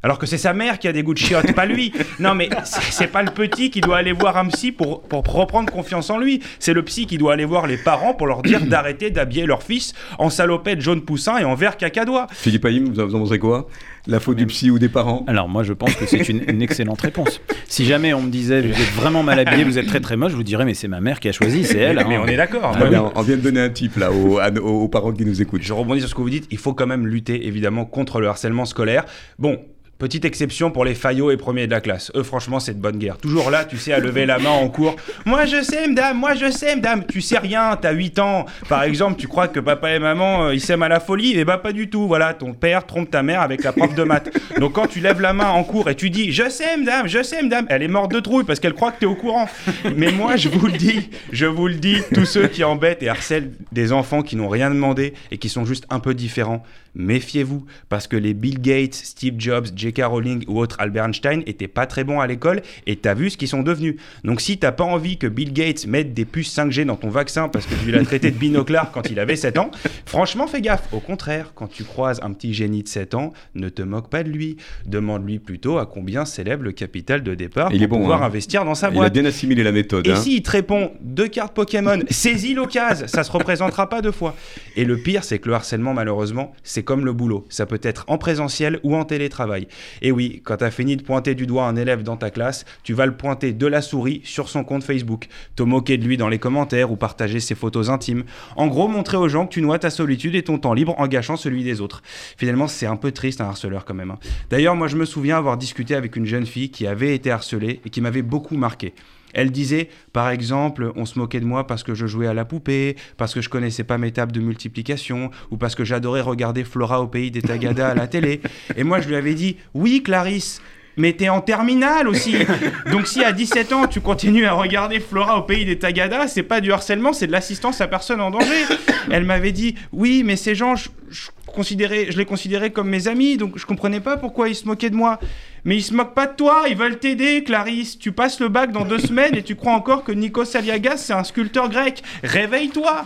alors que c'est sa mère qui a des goûts de chiottes, pas lui. Non, mais c'est pas le petit qui doit aller voir un psy pour, pour reprendre confiance en lui. C'est le psy qui doit aller voir les parents pour leur dire d'arrêter d'habiller leur fils en salopette jaune poussin et en vert cacadois. Philippe Haïm, vous en pensez quoi? La faute du psy ou des parents Alors, moi, je pense que c'est une, excellente réponse. Si jamais on me disait, vous êtes vraiment mal habillé, vous êtes très très moche, je vous dirais, mais c'est ma mère qui a choisi, c'est elle. Mais, hein. on est d'accord. Ah on vient de donner un type là aux, aux parents qui nous écoutent. Je rebondis sur ce que vous dites. Il faut quand même lutter évidemment contre le harcèlement scolaire. Bon, Petite exception pour les faillots et premiers de la classe. Eux, franchement, c'est de bonne guerre. Toujours là, tu sais, à lever la main en cours. Moi, je sais, madame, moi, je sais, madame. Tu sais rien, t'as 8 ans. Par exemple, tu crois que papa et maman, euh, ils s'aiment à la folie? Et bah, pas du tout. Voilà, ton père trompe ta mère avec la prof de maths. Donc, quand tu lèves la main en cours et tu dis, je sais, madame, je sais, madame, elle est morte de trouille parce qu'elle croit que t'es au courant. Mais moi, je vous le dis, je vous le dis, tous ceux qui embêtent et harcèlent des enfants qui n'ont rien demandé et qui sont juste un peu différents, méfiez-vous, parce que les Bill Gates, Steve Jobs, J.K. Rowling ou autres Albert Einstein étaient pas très bons à l'école et t'as vu ce qu'ils sont devenus. Donc si t'as pas envie que Bill Gates mette des puces 5G dans ton vaccin parce que tu l'as traité de binoclard quand il avait 7 ans, franchement fais gaffe. Au contraire, quand tu croises un petit génie de 7 ans, ne te moque pas de lui. Demande-lui plutôt à combien s'élève le capital de départ Il est pour bon, pouvoir hein. investir dans sa Il a boîte. bien assimilé la méthode. Et hein. s'il te répond deux cartes Pokémon, saisis l'occasion, ça se représentera pas deux fois. Et le pire, c'est que le harcèlement, malheureusement, c'est comme le boulot. Ça peut être en présentiel ou en télétravail. Et oui, quand tu as fini de pointer du doigt un élève dans ta classe, tu vas le pointer de la souris sur son compte Facebook, te moquer de lui dans les commentaires ou partager ses photos intimes. En gros, montrer aux gens que tu noies ta solitude et ton temps libre en gâchant celui des autres. Finalement, c'est un peu triste un harceleur quand même. hein. D'ailleurs, moi, je me souviens avoir discuté avec une jeune fille qui avait été harcelée et qui m'avait beaucoup marqué. Elle disait, par exemple, on se moquait de moi parce que je jouais à la poupée, parce que je connaissais pas mes tables de multiplication, ou parce que j'adorais regarder Flora au pays des Tagada à la télé. Et moi, je lui avais dit, oui, Clarisse, mais t'es en terminale aussi. Donc si à 17 ans, tu continues à regarder Flora au pays des Tagada, c'est pas du harcèlement, c'est de l'assistance à personne en danger. Elle m'avait dit, oui, mais ces gens, je, je considérais, je les considérais comme mes amis, donc je comprenais pas pourquoi ils se moquaient de moi. Mais ils se moquent pas de toi, ils veulent t'aider, Clarisse. Tu passes le bac dans deux semaines et tu crois encore que Nikos Aliagas, c'est un sculpteur grec. Réveille-toi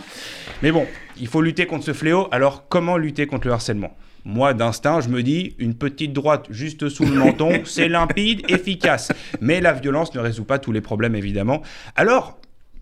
Mais bon, il faut lutter contre ce fléau, alors comment lutter contre le harcèlement? Moi, d'instinct, je me dis, une petite droite juste sous le menton, c'est limpide, efficace. Mais la violence ne résout pas tous les problèmes, évidemment. Alors,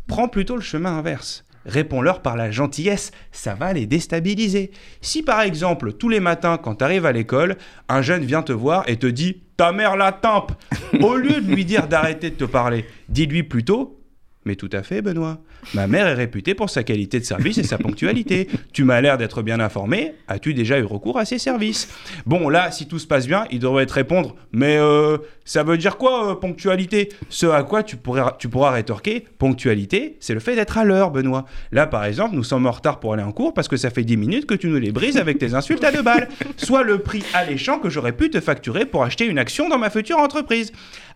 prends plutôt le chemin inverse. Réponds-leur par la gentillesse, ça va les déstabiliser. Si par exemple, tous les matins, quand tu arrives à l'école, un jeune vient te voir et te dit Ta mère la tempe Au lieu de lui dire d'arrêter de te parler, dis-lui plutôt mais tout à fait, Benoît. Ma mère est réputée pour sa qualité de service et sa ponctualité. Tu m'as l'air d'être bien informé. As-tu déjà eu recours à ses services? Bon, là, si tout se passe bien, il devrait te répondre Mais euh, ça veut dire quoi, euh, ponctualité? Ce à quoi tu pourrais, tu pourras rétorquer Ponctualité, c'est le fait d'être à l'heure, Benoît. Là, par exemple, nous sommes en retard pour aller en cours parce que ça fait 10 minutes que tu nous les brises avec tes insultes à deux balles. Soit le prix alléchant que j'aurais pu te facturer pour acheter une action dans ma future entreprise.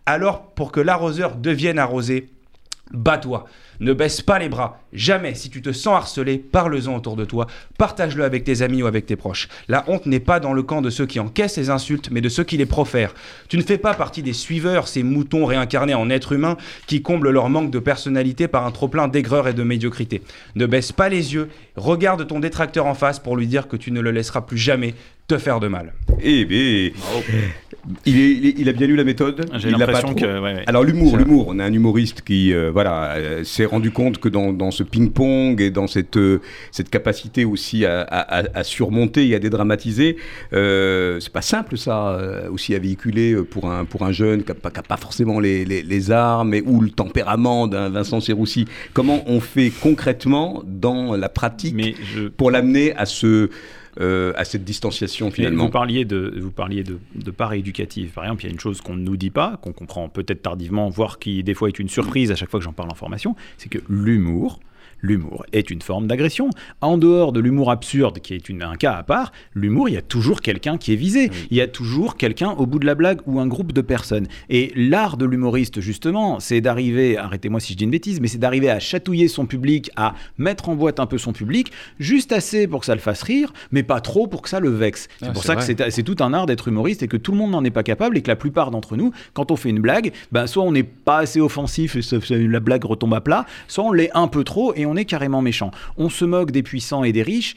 Alors, pour que l'arroseur devienne arrosé, Bats-toi, ne baisse pas les bras. Jamais, si tu te sens harcelé, parle-en autour de toi. Partage-le avec tes amis ou avec tes proches. La honte n'est pas dans le camp de ceux qui encaissent les insultes, mais de ceux qui les profèrent. Tu ne fais pas partie des suiveurs, ces moutons réincarnés en êtres humains qui comblent leur manque de personnalité par un trop-plein d'aigreur et de médiocrité. Ne baisse pas les yeux, regarde ton détracteur en face pour lui dire que tu ne le laisseras plus jamais te faire de mal. Eh bien, il, est- il est- il a bien lu la méthode. J'ai l'impression que, ouais, ouais. Alors l'humour, l'humour. On a un humoriste qui, euh, voilà, euh, s'est rendu compte que dans, dans ce ping-pong et dans cette euh, cette capacité aussi à, à- à- surmonter et à dédramatiser, euh, c'est pas simple ça euh, aussi à véhiculer pour un pour un jeune qui n'a pas, forcément les, les, les armes et ou le tempérament d'un Vincent Serroussi. Comment on fait concrètement dans la pratique pour l'amener à ce euh, à cette distanciation Mais finalement. vous parliez de, vous parliez de, de part éducative. Par exemple, il y a une chose qu'on ne nous dit pas, qu'on comprend peut-être tardivement, voire qui des fois est une surprise à chaque fois que j'en parle en formation, c'est que l'humour, l'humour est une forme d'agression. En dehors de l'humour absurde, qui est une- un cas à part, l'humour, il y a toujours quelqu'un qui est visé. Il y a toujours quelqu'un au bout de la blague ou un groupe de personnes. Et l'art de l'humoriste, justement, c'est d'arriver, arrêtez-moi si je dis une bêtise, mais c'est d'arriver à chatouiller son public, à mettre en boîte un peu son public, juste assez pour que ça le fasse rire, mais pas trop pour que ça le vexe. C'est Ah, pour ça que vrai. c'est c'est tout un art d'être humoriste et que tout le monde n'en est pas capable et que la plupart d'entre nous, quand on fait une blague, ben, soit on n'est pas assez offensif et la blague retombe à plat, soit on l'est un peu trop et on est carrément méchant. On se moque des puissants et des riches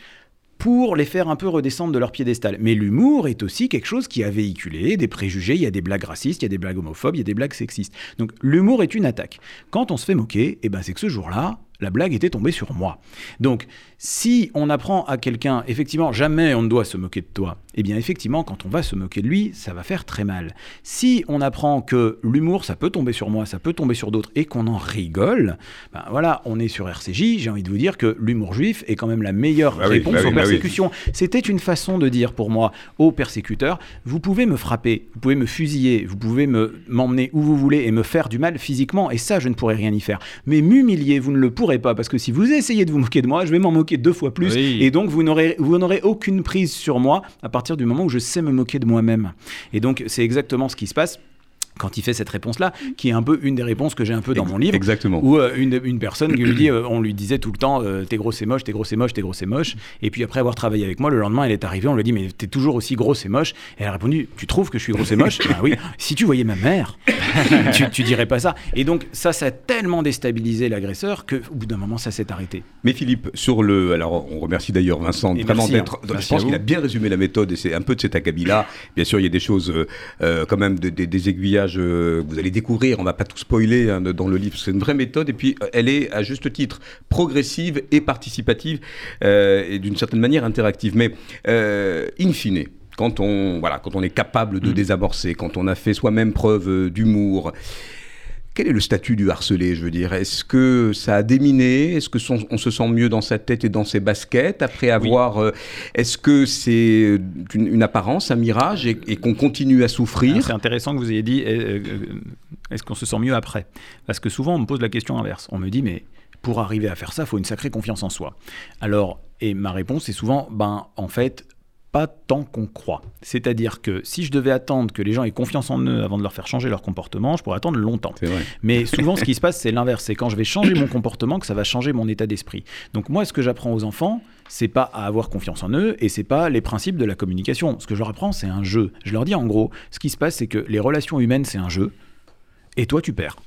pour les faire un peu redescendre de leur piédestal. Mais l'humour est aussi quelque chose qui a véhiculé des préjugés, il y a des blagues racistes, il y a des blagues homophobes, il y a des blagues sexistes. Donc l'humour est une attaque. Quand on se fait moquer, eh ben, c'est que ce jour-là, la blague était tombée sur moi. Donc, si on apprend à quelqu'un, effectivement, jamais on ne doit se moquer de toi, eh bien effectivement, quand on va se moquer de lui, ça va faire très mal. Si on apprend que l'humour, ça peut tomber sur moi, ça peut tomber sur d'autres, et qu'on en rigole, ben voilà, on est sur RCJ, j'ai envie de vous dire que l'humour juif est quand même la meilleure Bah oui, réponse bah oui, aux bah oui. persécutions. C'était une façon de dire pour moi aux persécuteurs, vous pouvez me frapper, vous pouvez me fusiller, vous pouvez me m'emmener où vous voulez et me faire du mal physiquement, et ça, je ne pourrai rien y faire. Mais m'humilier, vous ne le pourrez pas, parce que si vous essayez de vous moquer de moi, je vais m'en moquer deux fois plus, Oui. et donc vous n'aurez vous n'aurez aucune prise sur moi à partir du moment où je sais me moquer de moi-même. Et donc c'est exactement ce qui se passe quand il fait cette réponse-là, qui est un peu une des réponses que j'ai un peu dans mon livre. Exactement. Où euh, une, une personne qui lui dit, euh, on lui disait tout le temps, euh, t'es gros, c'est moche, t'es gros, c'est moche, t'es gros, c'est moche. Et puis après avoir travaillé avec moi, le lendemain, elle est arrivée, on lui a dit, mais t'es toujours aussi gros, c'est moche. Et elle a répondu, tu trouves que je suis gros, c'est moche? Ben oui, si tu voyais ma mère, tu, tu dirais pas ça. Et donc ça, ça a tellement déstabilisé l'agresseur qu'au bout d'un moment, ça s'est arrêté. Mais Philippe, sur le. Alors, on remercie d'ailleurs Vincent Et vraiment d'être. hein. Je pense qu'il a bien résumé la méthode et c'est un peu de cet acabit-là. Bien sûr, il y a des choses, quand même, de- des- des aiguillages euh, que vous allez découvrir. On va pas tout spoiler hein, dans le livre. C'est une vraie méthode et puis euh, elle est, à juste titre, progressive et participative euh, et d'une certaine manière interactive. Mais, in fine. Quand on, voilà, quand on est capable de désamorcer, quand on a fait soi-même preuve d'humour, quel est le statut du harcelé, je veux dire? Est-ce que ça a déminé? Est-ce que son- on se sent mieux dans sa tête et dans ses baskets après avoir euh, Est-ce que c'est une, une apparence, un mirage et, et qu'on continue à souffrir? C'est intéressant que vous ayez dit euh, euh, est-ce qu'on se sent mieux après? Parce que souvent on me pose la question inverse. On me dit mais pour arriver à faire ça, il faut une sacrée confiance en soi. Alors, et ma réponse est souvent ben en fait pas tant qu'on croit. C'est-à-dire que si je devais attendre que les gens aient confiance en eux avant de leur faire changer leur comportement, je pourrais attendre longtemps. Mais souvent, ce qui se passe, c'est l'inverse. C'est quand je vais changer mon comportement que ça va changer mon état d'esprit. Donc moi, ce que j'apprends aux enfants, c'est pas à avoir confiance en eux et c'est pas les principes de la communication. Ce que je leur apprends, c'est un jeu. Je leur dis en gros, ce qui se passe, c'est que les relations humaines, c'est un jeu. Et toi, tu perds.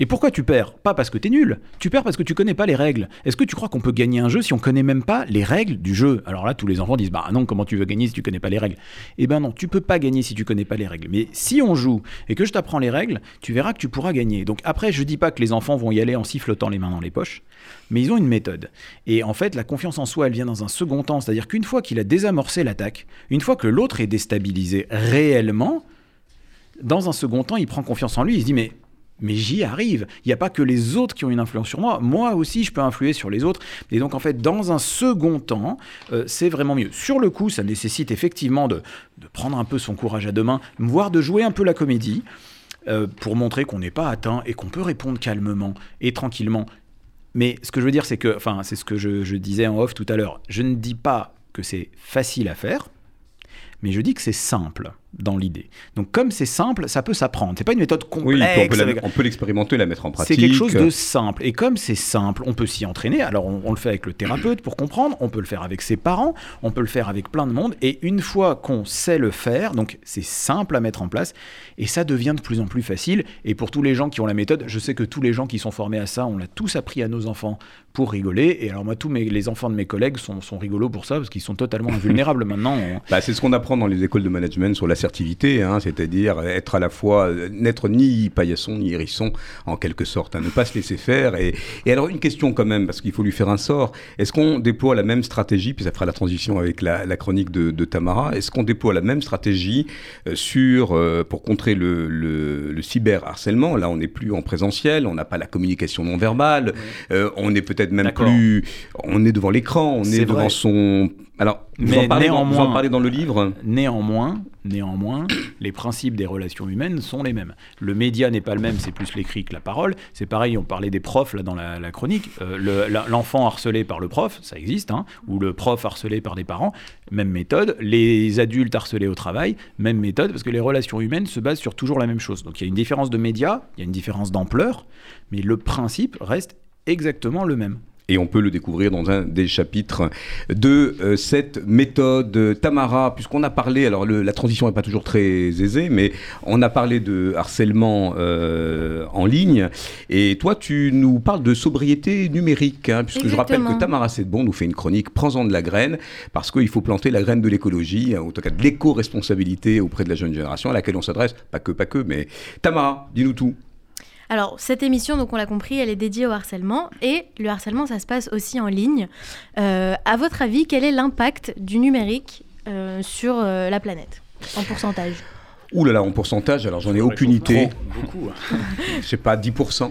Et pourquoi tu perds? Pas parce que t'es nul. Tu perds parce que tu connais pas les règles. Est-ce que tu crois qu'on peut gagner un jeu si on connaît même pas les règles du jeu? Alors là, tous les enfants disent Bah non, comment tu veux gagner si tu connais pas les règles? Eh ben non, tu peux pas gagner si tu connais pas les règles. Mais si on joue et que je t'apprends les règles, tu verras que tu pourras gagner. Donc après, je dis pas que les enfants vont y aller en sifflotant les mains dans les poches, mais ils ont une méthode. Et en fait, la confiance en soi, elle vient dans un second temps. C'est-à-dire qu'une fois qu'il a désamorcé l'attaque, une fois que l'autre est déstabilisé réellement, dans un second temps, il prend confiance en lui, il se dit mais mais j'y arrive. Il n'y a pas que les autres qui ont une influence sur moi. Moi aussi, je peux influer sur les autres. Et donc, en fait, dans un second temps, euh, c'est vraiment mieux. Sur le coup, ça nécessite effectivement de, prendre un peu son courage à deux mains, voire de jouer un peu la comédie, euh, pour montrer qu'on n'est pas atteint et qu'on peut répondre calmement et tranquillement. Mais ce que je veux dire, c'est que, enfin, c'est ce que je, je disais en off tout à l'heure. Je ne dis pas que c'est facile à faire, mais je dis que c'est simple dans l'idée. Donc comme c'est simple, ça peut s'apprendre. C'est pas une méthode Oui, complexe. puis on peut avec- on peut l'expérimenter, la mettre en pratique. c'est quelque chose de simple. Et comme c'est simple, on peut s'y entraîner. Alors, on, on le fait avec le thérapeute pour comprendre, on peut le faire avec ses parents, on peut le faire avec plein de monde. Et une fois qu'on sait le faire, donc c'est simple à mettre en place, et ça devient de plus en plus facile. Et pour tous les gens qui ont la méthode, je sais que tous les gens qui sont formés à ça, on l'a tous appris à nos enfants pour rigoler. Et alors, moi, tous mes, les enfants de mes collègues sont, sont rigolos pour ça, parce qu'ils sont totalement invulnérables maintenant. Bah, c'est ce qu'on apprend dans les écoles de management sur l'assertivité, hein, c'est-à-dire être à la fois, euh, n'être ni paillasson ni hérisson, en quelque sorte, hein, ne pas se laisser faire. Et, et alors, une question quand même, parce qu'il faut lui faire un sort. Est-ce qu'on déploie la même stratégie, puis ça fera la transition avec la, la chronique de, de Tamara, est-ce qu'on déploie la même stratégie euh, sur, euh, pour contrer le, le, le cyberharcèlement? Là, on n'est plus en présentiel, on n'a pas la communication non verbale, euh, on est peut-être même D'accord. plus. On est devant l'écran, on est, devant son. Alors, vous Mais en, parlez dans, vous en néanmoins- parlez dans le livre Néanmoins, néanmoins, les principes des relations humaines sont les mêmes. Le média n'est pas le même, c'est plus l'écrit que la parole. C'est pareil, on parlait des profs là dans la, la chronique. Euh, le- L'enfant harcelé par le prof, ça existe, hein, ou le prof harcelé par des parents, même méthode. Les adultes harcelés au travail, même méthode, parce que les relations humaines se basent sur toujours la même chose. Donc il y a une différence de média, il y a une différence d'ampleur, mais le principe reste exactement le même. Et on peut le découvrir dans un des chapitres de euh, cette méthode. Tamara, puisqu'on a parlé, alors le- la transition n'est pas toujours très aisée, mais on a parlé de harcèlement euh, en ligne. Et toi, tu nous parles de sobriété numérique, hein, puisque je rappelle que Tamara Sedbon nous fait une chronique Prends-en de la graine, parce qu'il faut planter la graine de l'écologie, hein, en tout cas de l'éco-responsabilité auprès de la jeune génération, à laquelle on s'adresse, pas que, pas que, mais Tamara, dis-nous tout. Alors, cette émission, donc on l'a compris, elle est dédiée au harcèlement. Et le harcèlement, ça se passe aussi en ligne. Euh, à votre avis, quel est l'impact du numérique euh, sur euh, la planète, en pourcentage? Ouh là là, en pourcentage, alors j'en ai aucune idée. Beaucoup. Je sais pas, 10%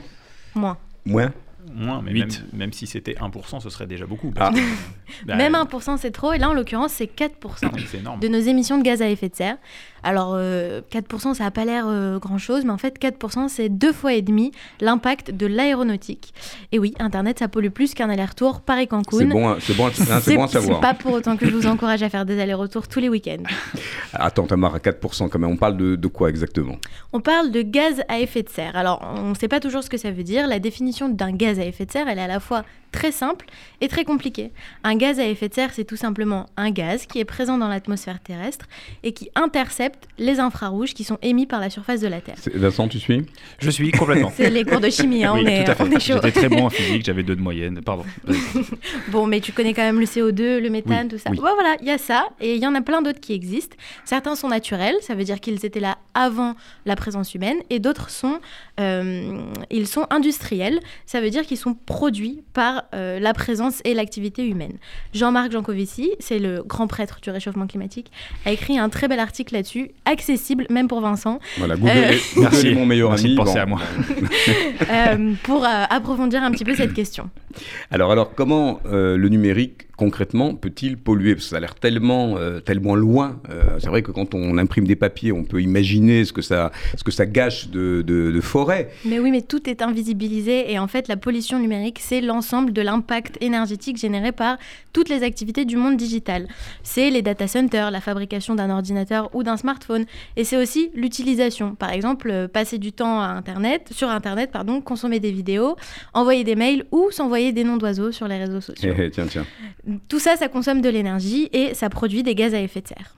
Moins. Moins? Moins, mais même, même si c'était 1%, ce serait déjà beaucoup. Ah. que, bah, Même 1%, c'est trop. Et là, en l'occurrence, c'est 4% C'est énorme. de nos émissions de gaz à effet de serre. Alors, euh, 4%, ça n'a pas l'air euh, grand-chose, mais en fait, 4%, c'est deux fois et demi l'impact de l'aéronautique. Et oui, Internet, ça pollue plus qu'un aller-retour Paris-Cancun. C'est bon, à- c'est bon, à- hein, c'est bon à savoir. pas pour autant que je vous encourage à faire des allers-retours tous les week-ends. Attends, Tamara, 4% quand même. On parle de, de quoi exactement? On parle de gaz à effet de serre. Alors, on ne sait pas toujours ce que ça veut dire. La définition d'un gaz à effet de serre, elle est à la fois très simple et très compliquée. Un gaz à effet de serre, c'est tout simplement un gaz qui est présent dans l'atmosphère terrestre et qui intercepte les infrarouges qui sont émis par la surface de la Terre. Vincent, tu suis? Je suis complètement. C'est les cours de chimie, hein, Oui, on, est, tout à fait. on est chaud. J'étais très bon en physique, j'avais deux de moyenne. Pardon. Bon, mais tu connais quand même le CO2, le méthane, Oui, tout ça. oui. Voilà, il y a ça, et il y en a plein d'autres qui existent. Certains sont naturels, ça veut dire qu'ils étaient là avant la présence humaine, et d'autres sont, euh, ils sont industriels, ça veut dire qu'ils sont produits par euh, la présence et l'activité humaine. Jean-Marc Jancovici, c'est le grand prêtre du réchauffement climatique, a écrit un très bel article là-dessus, accessible même pour Vincent, Voilà, Google, Euh, est, Google Merci. est mon meilleur Merci ami. de penser Bon. à moi. euh, pour euh, approfondir un petit peu cette question. Alors, alors comment euh, le numérique concrètement peut-il polluer? Parce que ça a l'air tellement, euh, tellement loin. Euh, c'est vrai que quand on imprime des papiers, on peut imaginer ce que ça, ce que ça gâche de, de, de forêt. Mais oui, mais tout est invisibilisé et en fait, la pollution numérique, c'est l'ensemble de l'impact énergétique généré par toutes les activités du monde digital. C'est les data centers, la fabrication d'un ordinateur ou d'un smartphone, et c'est aussi l'utilisation. Par exemple, euh, passer du temps à Internet, sur Internet, pardon, consommer des vidéos, envoyer des mails ou s'envoyer des noms d'oiseaux sur les réseaux sociaux. Eh, eh, tiens, tiens. Tout ça, ça consomme de l'énergie et ça produit des gaz à effet de serre.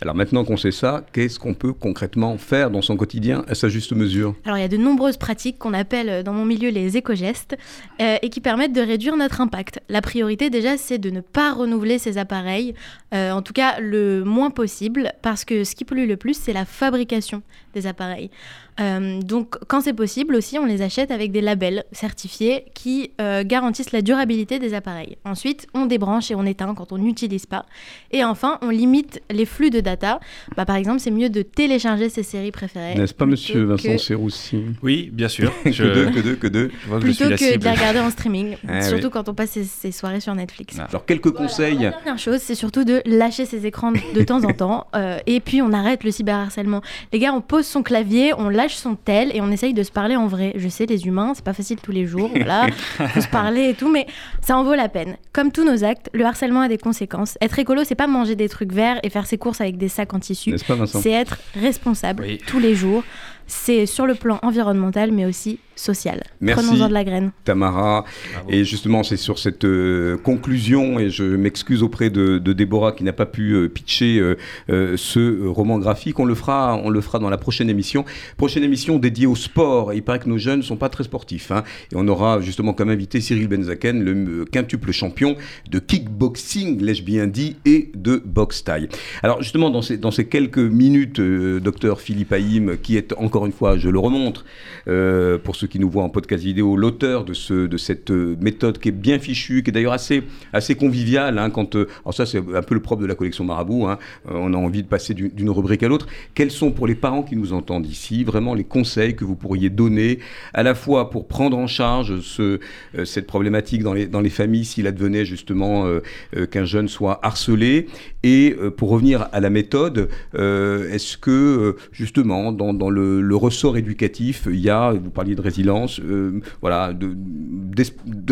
Alors maintenant qu'on sait ça, qu'est-ce qu'on peut concrètement faire dans son quotidien à sa juste mesure? Alors il y a de nombreuses pratiques qu'on appelle euh, dans mon milieu les éco-gestes euh, et qui permettent de réduire notre impact. La priorité déjà c'est de ne pas renouveler ces appareils, euh, en tout cas le moins possible, parce que ce qui pollue le plus c'est la fabrication des appareils. Donc quand c'est possible aussi on les achète avec des labels certifiés qui garantissent la durabilité des appareils. Ensuite on débranche et on éteint quand on n'utilise pas. Et enfin on limite les flux de data. Bah, par exemple c'est mieux de télécharger ses séries préférées. N'est-ce pas, monsieur Vincent que- Serroussi Oui, bien sûr. Que deux, que deux, que deux. je vois que je suis plutôt la que de les regarder en streaming, Ah surtout oui. quand on passe ses, ses soirées sur Netflix. Ah. Alors quelques conseils. La dernière chose, c'est surtout de lâcher ses écrans de temps en temps, euh, et puis on arrête le cyberharcèlement. Les gars, on pose son clavier, on lâche son tel, et on essaye de se parler en vrai. Je sais, les humains, c'est pas facile tous les jours, voilà, faut se parler et tout, mais ça en vaut la peine. Comme tous nos actes, le harcèlement a des conséquences. Être écolo, c'est pas manger des trucs verts et faire ses courses avec des sacs en tissu. C'est être responsable Oui. tous les jours. C'est sur le plan environnemental, mais aussi social. Merci. Prenons-en de la graine. Tamara. Et justement, c'est sur cette euh, conclusion, et je m'excuse auprès de, de Déborah qui n'a pas pu euh, pitcher euh, euh, ce roman graphique. On le fera, on le fera dans la prochaine émission. Prochaine émission dédiée au sport. Et il paraît que nos jeunes ne sont pas très sportifs. hein. Et on aura justement comme invité Cyril Benzaken, le euh, quintuple champion de kickboxing, l'ai-je bien dit, et de boxe taille. Alors justement, dans ces, dans ces quelques minutes, euh, docteur Philippe Haïm, qui est encore une fois, je le remontre, euh, pour ceux qui nous voient en podcast vidéo, l'auteur de, ce, de cette euh, méthode qui est bien fichue, qui est d'ailleurs assez, assez conviviale. hein, quand, euh, ça, c'est un peu le propre de la collection Marabout. hein, on a envie de passer du- d'une rubrique à l'autre. Quels sont pour les parents qui nous entendent ici vraiment les conseils que vous pourriez donner à la fois pour prendre en charge ce, cette problématique dans les, dans les familles s'il advenait justement qu'un jeune soit harcelé et euh, pour revenir à la méthode, euh, est-ce que euh, justement dans, dans le, le ressort éducatif, il y a, vous parliez de résilience, voilà, de,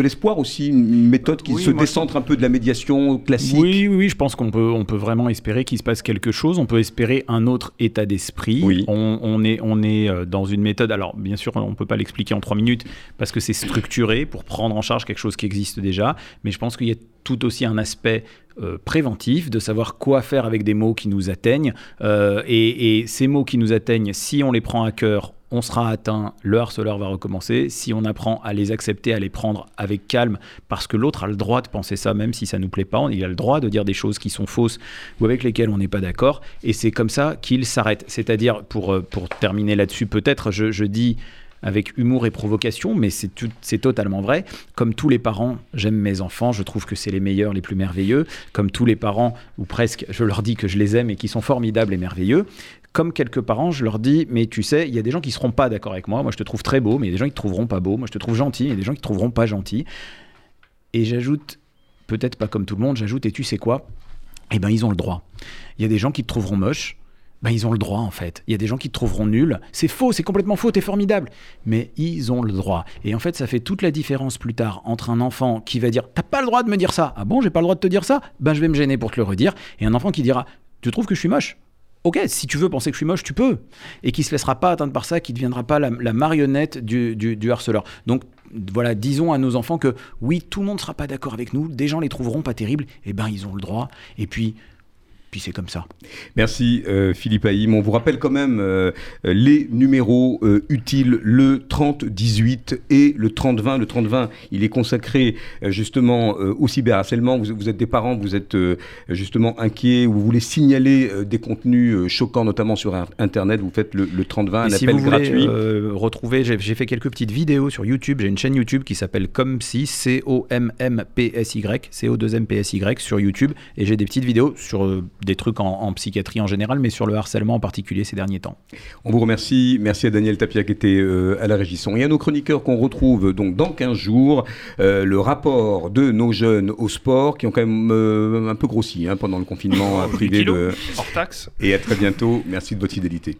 l'espoir aussi, une méthode qui Oui, se décentre un peu de la médiation classique Oui, oui, oui, je pense qu'on peut, on peut vraiment espérer qu'il se passe quelque chose. On peut espérer un autre état d'esprit. Oui. On, on est, on est dans une méthode. Alors, bien sûr, on ne peut pas l'expliquer en trois minutes parce que c'est structuré pour prendre en charge quelque chose qui existe déjà. Mais je pense qu'il y a tout aussi un aspect euh, préventif, de savoir quoi faire avec des mots qui nous atteignent. Euh, et, ces mots qui nous atteignent, si on les prend à cœur, on sera atteint, le harceleur va recommencer. Si on apprend à les accepter, à les prendre avec calme, parce que l'autre a le droit de penser ça, même si ça nous plaît pas, il a le droit de dire des choses qui sont fausses ou avec lesquelles on n'est pas d'accord, et c'est comme ça qu'il s'arrête. C'est-à-dire, pour, euh, pour terminer là-dessus, peut-être, je, je dis avec humour et provocation, mais c'est totalement vrai. Comme tous les parents, j'aime mes enfants, je trouve que c'est les meilleurs, les plus merveilleux. Comme tous les parents, ou presque, je leur dis que je les aime et qu'ils sont formidables et merveilleux. Comme quelques parents, je leur dis, mais tu sais, il y a des gens qui seront pas d'accord avec moi. Moi, je te trouve très beau, mais il y a des gens qui te trouveront pas beau. Moi, je te trouve gentil, mais il y a des gens qui te trouveront pas gentil. Et j'ajoute, peut-être pas comme tout le monde, j'ajoute, et tu sais quoi? Eh ben, ils ont le droit. Il y a des gens qui te trouveront moche. Ben, ils ont le droit, en fait. Il y a des gens qui te trouveront nul. C'est faux, c'est complètement faux, t'es formidable. Mais ils ont le droit. Et en fait, ça fait toute la différence plus tard entre un enfant qui va dire T'as pas le droit de me dire ça. Ah bon, j'ai pas le droit de te dire ça? Ben, je vais me gêner pour te le redire. Et un enfant qui dira Tu trouves que je suis moche? Ok, si tu veux penser que je suis moche, tu peux. Et qui se laissera pas atteindre par ça, qui ne deviendra pas la, marionnette du, du- harceleur. Donc voilà, disons à nos enfants que oui, tout le monde ne sera pas d'accord avec nous, des gens les trouveront pas terribles, et ben ils ont le droit. Et puis, puis c'est comme ça. Merci euh, Philippe Haïm. On vous rappelle quand même euh, euh, les numéros euh, utiles, le 30-18 et le 30-20. Le 30-20, il est consacré euh, justement euh, au cyberharcèlement. Vous, vous êtes des parents, vous êtes euh, justement inquiets, vous voulez signaler euh, des contenus euh, choquants, notamment sur in- Internet. Vous faites le, le 30-20, un Et si appel vous voulez gratuit. euh, retrouver, j'ai j'ai fait quelques petites vidéos sur YouTube. J'ai une chaîne YouTube qui s'appelle Comme si, C-O-M-M-P-S-Y, C-O-2-M-P-S-Y sur YouTube. Et j'ai des petites vidéos sur euh, des trucs en, en psychiatrie en général, mais sur le harcèlement en particulier ces derniers temps. On vous remercie. Merci à Daniel Tapia qui était euh, à la régisson. Et à nos chroniqueurs qu'on retrouve donc dans 15 jours. euh, le rapport de nos jeunes au sport qui ont quand même euh, un peu grossi hein, pendant le confinement privé. kilos, de- hors taxe. Et à très bientôt. Merci de votre fidélité.